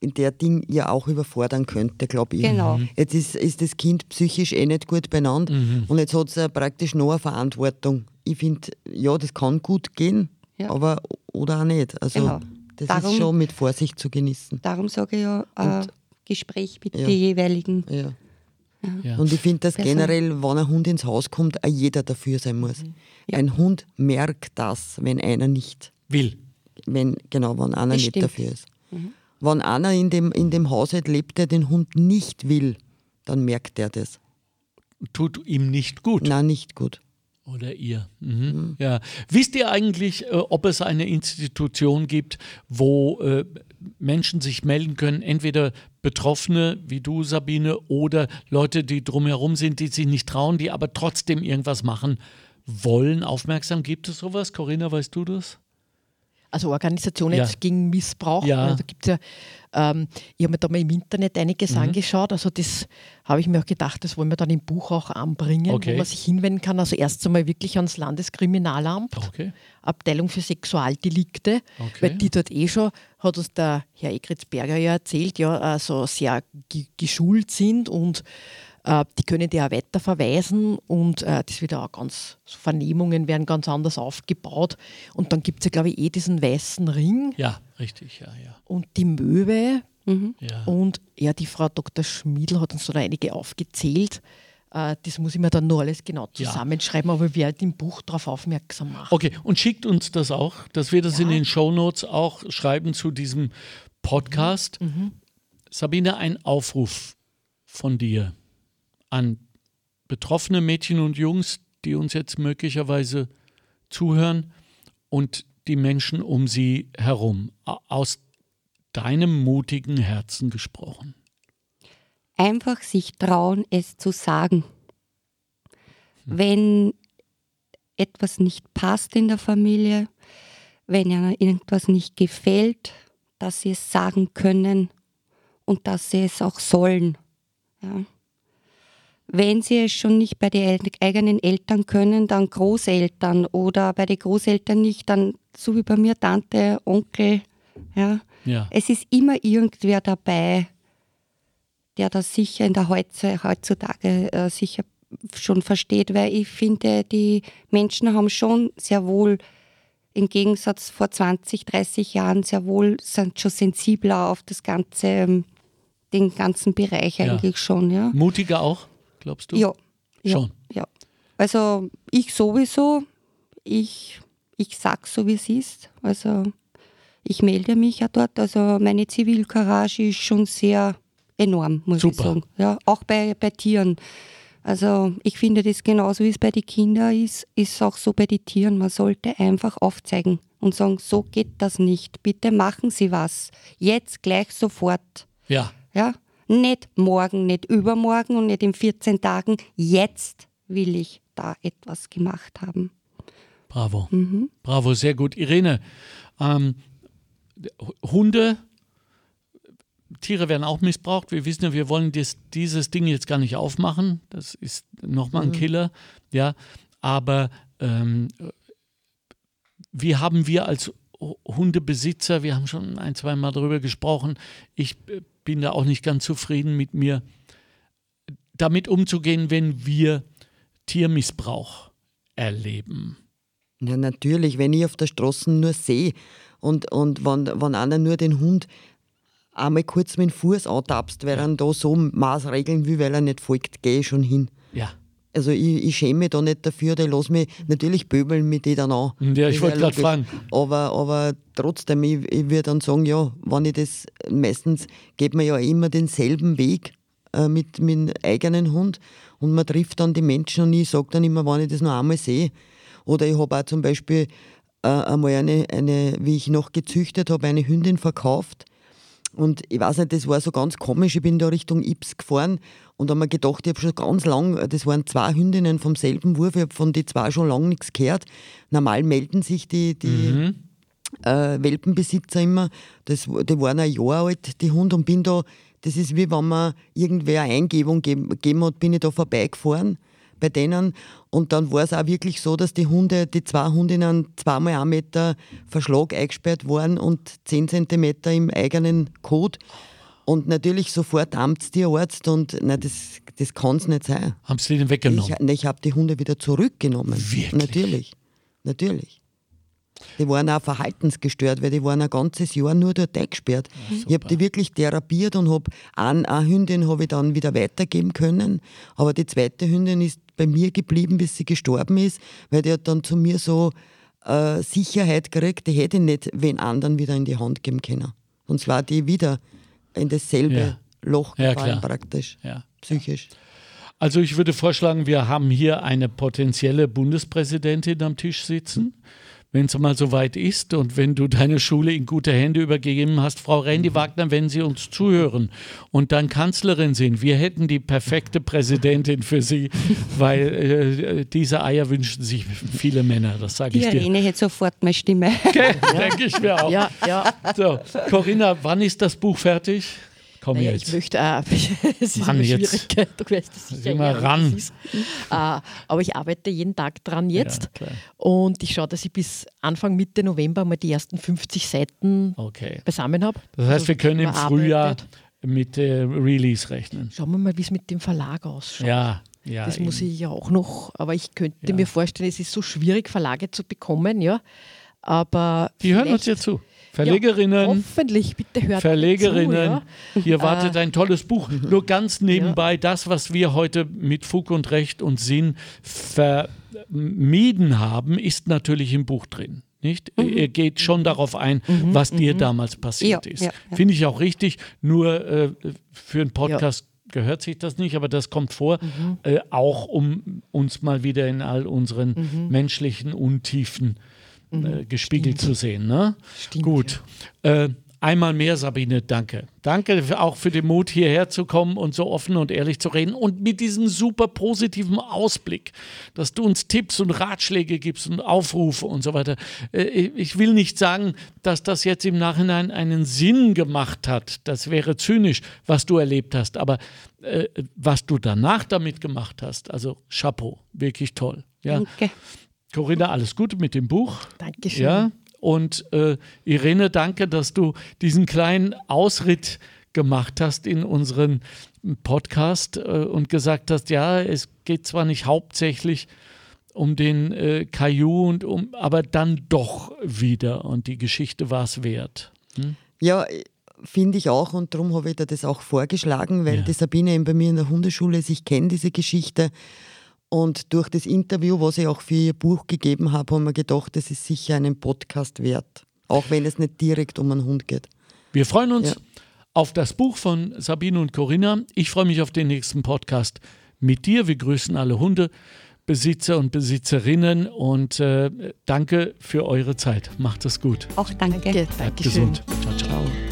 Speaker 2: in der Ding ja auch überfordern könnte, glaube ich.
Speaker 4: Genau.
Speaker 2: Mhm. Jetzt ist, ist das Kind psychisch eh nicht gut beieinander mhm. und jetzt hat es praktisch noch eine Verantwortung. Ich finde, ja, das kann gut gehen, ja. aber oder auch nicht. Also genau. das darum, ist schon mit Vorsicht zu genießen.
Speaker 4: Darum sage ich ja, äh, Gespräch mit ja. den jeweiligen.
Speaker 2: Ja. Ja. Und ich finde, dass generell, wenn ein Hund ins Haus kommt, auch jeder dafür sein muss. Mhm. Ja. Ein Hund merkt das, wenn einer nicht
Speaker 1: will.
Speaker 2: Wenn, genau, wenn einer das nicht stimmt. dafür ist. Mhm. Wenn einer in dem, in dem Haushalt lebt, der den Hund nicht will, dann merkt er das.
Speaker 1: Tut ihm nicht gut.
Speaker 2: Nein, nicht gut.
Speaker 1: Oder ihr. Mhm. Mhm. Ja. Wisst ihr eigentlich, äh, ob es eine Institution gibt, wo äh, Menschen sich melden können, entweder Betroffene wie du, Sabine, oder Leute, die drumherum sind, die sich nicht trauen, die aber trotzdem irgendwas machen wollen, aufmerksam? Gibt es sowas? Corinna, weißt du das?
Speaker 3: Also Organisationen ja. gegen Missbrauch.
Speaker 1: Ja.
Speaker 3: Also gibt's ja, ähm, ich habe mir da mal im Internet einiges mhm. angeschaut. Also das habe ich mir auch gedacht, das wollen wir dann im Buch auch anbringen, okay. wo man sich hinwenden kann. Also erst einmal wirklich ans Landeskriminalamt,
Speaker 1: okay.
Speaker 3: Abteilung für Sexualdelikte, okay. weil die dort eh schon, hat uns der Herr Egritzberger ja erzählt, ja, also sehr geschult sind und die können die auch weiter verweisen und äh, das wird auch ganz, so Vernehmungen werden ganz anders aufgebaut. Und dann gibt es ja, glaube ich, eh diesen weißen Ring.
Speaker 1: Ja, richtig, ja, ja.
Speaker 3: Und die Möwe.
Speaker 1: Mhm. Ja.
Speaker 3: Und ja, die Frau Dr. Schmiedl hat uns so einige aufgezählt. Äh, das muss ich mir dann nur alles genau zusammenschreiben, ja. aber wir werden im Buch darauf aufmerksam machen.
Speaker 1: Okay, und schickt uns das auch, dass wir das ja. in den Shownotes auch schreiben zu diesem Podcast. Mhm. Sabine, ein Aufruf von dir an betroffene Mädchen und Jungs, die uns jetzt möglicherweise zuhören und die Menschen um sie herum, aus deinem mutigen Herzen gesprochen?
Speaker 4: Einfach sich trauen, es zu sagen. Hm. Wenn etwas nicht passt in der Familie, wenn ihnen irgendwas nicht gefällt, dass sie es sagen können und dass sie es auch sollen. Ja wenn sie es schon nicht bei den eigenen Eltern können, dann Großeltern oder bei den Großeltern nicht, dann so wie bei mir Tante, Onkel. Ja.
Speaker 1: ja.
Speaker 4: Es ist immer irgendwer dabei, der das sicher in der heutzutage äh, sicher schon versteht, weil ich finde, die Menschen haben schon sehr wohl im Gegensatz vor 20, 30 Jahren sehr wohl sind schon sensibler auf das ganze, ähm, den ganzen Bereich eigentlich ja. schon. Ja.
Speaker 1: Mutiger auch? Glaubst du?
Speaker 4: Ja.
Speaker 1: Schon?
Speaker 4: Ja. Also ich sowieso. Ich, ich sage so, wie es ist. Also ich melde mich ja dort. Also meine Zivilcourage ist schon sehr enorm, muss Super. ich sagen. Ja, auch bei, bei Tieren. Also ich finde das genauso wie es bei den Kindern ist, ist es auch so bei den Tieren. Man sollte einfach aufzeigen und sagen, so geht das nicht. Bitte machen Sie was. Jetzt gleich sofort.
Speaker 1: Ja.
Speaker 4: Ja. Nicht morgen, nicht übermorgen und nicht in 14 Tagen. Jetzt will ich da etwas gemacht haben.
Speaker 1: Bravo. Mhm. Bravo, sehr gut. Irene, ähm, Hunde Tiere werden auch missbraucht. Wir wissen ja, wir wollen das, dieses Ding jetzt gar nicht aufmachen. Das ist nochmal ein mhm. Killer. Ja, aber ähm, wie haben wir als Hundebesitzer, wir haben schon ein, zwei Mal darüber gesprochen, ich äh, bin da auch nicht ganz zufrieden mit mir, damit umzugehen, wenn wir Tiermissbrauch erleben.
Speaker 2: Ja, natürlich, wenn ich auf der Straße nur sehe und, und wenn, wenn einer nur den Hund einmal kurz mit dem Fuß antapst, weil ja. er da so Maßregeln will, weil er nicht folgt, gehe ich schon hin.
Speaker 1: Ja.
Speaker 2: Also ich, ich schäme mich da nicht dafür, ich lasse mich natürlich böbeln mit die dann an.
Speaker 1: Ja, ich wollte gerade fragen.
Speaker 2: Aber, aber trotzdem, ich, ich würde dann sagen, ja, wenn ich das, meistens geht man ja immer denselben Weg äh, mit, dem eigenen Hund und man trifft dann die Menschen und ich sage dann immer, wenn ich das noch einmal sehe. Oder ich habe auch zum Beispiel äh, einmal eine, eine, wie ich noch gezüchtet habe, eine Hündin verkauft und ich weiß nicht, das war so ganz komisch. Ich bin da Richtung Ips gefahren und habe mir gedacht, ich habe schon ganz lang, das waren zwei Hündinnen vom selben Wurf, ich habe von den zwei schon lange nichts gehört. Normal melden sich die, die mhm. äh, Welpenbesitzer immer. Das, die waren ein Jahr alt, die Hunde, und bin da, das ist wie wenn man irgendwer eine Eingebung gegeben hat, bin ich da vorbeigefahren bei denen. Und dann war es auch wirklich so, dass die Hunde, die zwei Hundinnen zweimal einen Meter Verschlag eingesperrt waren und zehn Zentimeter im eigenen Kot. Und natürlich sofort Amtstierarzt und nein, das, das kann es nicht sein.
Speaker 1: Haben Sie den weggenommen?
Speaker 2: Ich, ich habe die Hunde wieder zurückgenommen.
Speaker 1: Wirklich?
Speaker 2: Natürlich. Natürlich. Die waren auch verhaltensgestört, weil die waren ein ganzes Jahr nur dort eingesperrt. Ja, ich habe die wirklich therapiert und habe eine, eine Hündin habe ich dann wieder weitergeben können. Aber die zweite Hündin ist bei mir geblieben, bis sie gestorben ist, weil die hat dann zu mir so äh, Sicherheit gekriegt, die hätte ich nicht wen anderen wieder in die Hand geben können. Sonst war die wieder in dasselbe ja. Loch gefallen, ja, praktisch,
Speaker 1: ja.
Speaker 2: psychisch.
Speaker 1: Also ich würde vorschlagen, wir haben hier eine potenzielle Bundespräsidentin am Tisch sitzen. Mhm wenn es mal so weit ist und wenn du deine Schule in gute Hände übergeben hast, Frau Randy mhm. Wagner, wenn Sie uns zuhören und dann Kanzlerin sind, wir hätten die perfekte Präsidentin für Sie, weil äh, diese Eier wünschen sich viele Männer, das sage ich dir.
Speaker 4: Irene hätte sofort meine Stimme.
Speaker 1: Okay, ja. denke ich mir auch.
Speaker 3: Ja, ja.
Speaker 1: So, Corinna, wann ist das Buch fertig? Komm naja,
Speaker 3: jetzt. Ich möchte, äh, es ist
Speaker 1: Mann,
Speaker 3: eine
Speaker 1: Schwierigkeit,
Speaker 3: du weißt es
Speaker 1: sicher. Immer ran.
Speaker 3: Äh, aber ich arbeite jeden Tag dran jetzt ja, und ich schaue, dass ich bis Anfang Mitte November mal die ersten 50 Seiten
Speaker 1: okay.
Speaker 3: beisammen habe.
Speaker 1: Das heißt, also wir können im Frühjahr mit äh, Release rechnen.
Speaker 3: Schauen wir mal, wie es mit dem Verlag ausschaut.
Speaker 1: Ja, ja,
Speaker 3: das eben. muss ich ja auch noch, aber ich könnte ja. mir vorstellen, es ist so schwierig, Verlage zu bekommen, ja. Aber
Speaker 1: die hören uns ja zu. Verlegerinnen. Ja,
Speaker 3: hoffentlich, bitte hört
Speaker 1: Verlegerinnen.
Speaker 3: Zu,
Speaker 1: ja. Hier wartet ein tolles Buch. Nur ganz nebenbei, ja. das, was wir heute mit Fug und Recht und Sinn vermieden haben, ist natürlich im Buch drin. Nicht? Mhm. Er geht schon darauf ein, mhm. was dir mhm. damals passiert ist. Finde ich auch richtig. Nur äh, für einen Podcast gehört sich das nicht, aber das kommt vor, mhm. äh, auch um uns mal wieder in all unseren mhm. menschlichen Untiefen mhm. Äh, gespiegelt Stimmt. zu sehen. Ne?
Speaker 3: Stimmt,
Speaker 1: Gut. Ja. Äh, einmal mehr, Sabine, danke. Danke auch für den Mut, hierher zu kommen und so offen und ehrlich zu reden und mit diesem super positiven Ausblick, dass du uns Tipps und Ratschläge gibst und Aufrufe und so weiter. Äh, ich will nicht sagen, dass das jetzt im Nachhinein einen Sinn gemacht hat. Das wäre zynisch, was du erlebt hast. Aber äh, was du danach damit gemacht hast, also Chapeau, wirklich toll. Ja.
Speaker 4: Danke.
Speaker 1: Corinna, alles Gute mit dem Buch.
Speaker 3: Dankeschön.
Speaker 1: Ja, und äh, Irene, danke, dass du diesen kleinen Ausritt gemacht hast in unseren Podcast äh, und gesagt hast, ja, es geht zwar nicht hauptsächlich um den äh, Caillou und um, aber dann doch wieder und die Geschichte war es wert. Hm?
Speaker 2: Ja, finde ich auch und darum habe ich dir das auch vorgeschlagen, weil ja. die Sabine eben bei mir in der Hundeschule ist. Ich kenne diese Geschichte Und durch das Interview, was ich auch für ihr Buch gegeben habe, haben wir gedacht, das ist sicher einen Podcast wert. Auch wenn es nicht direkt um einen Hund geht.
Speaker 1: Wir freuen uns ja. auf das Buch von Sabine und Corinna. Ich freue mich auf den nächsten Podcast mit dir. Wir grüßen alle Hundebesitzer und Besitzerinnen und äh, danke für eure Zeit. Macht es gut.
Speaker 4: Auch danke.
Speaker 1: Bleibt gesund. Ciao, ciao. ciao.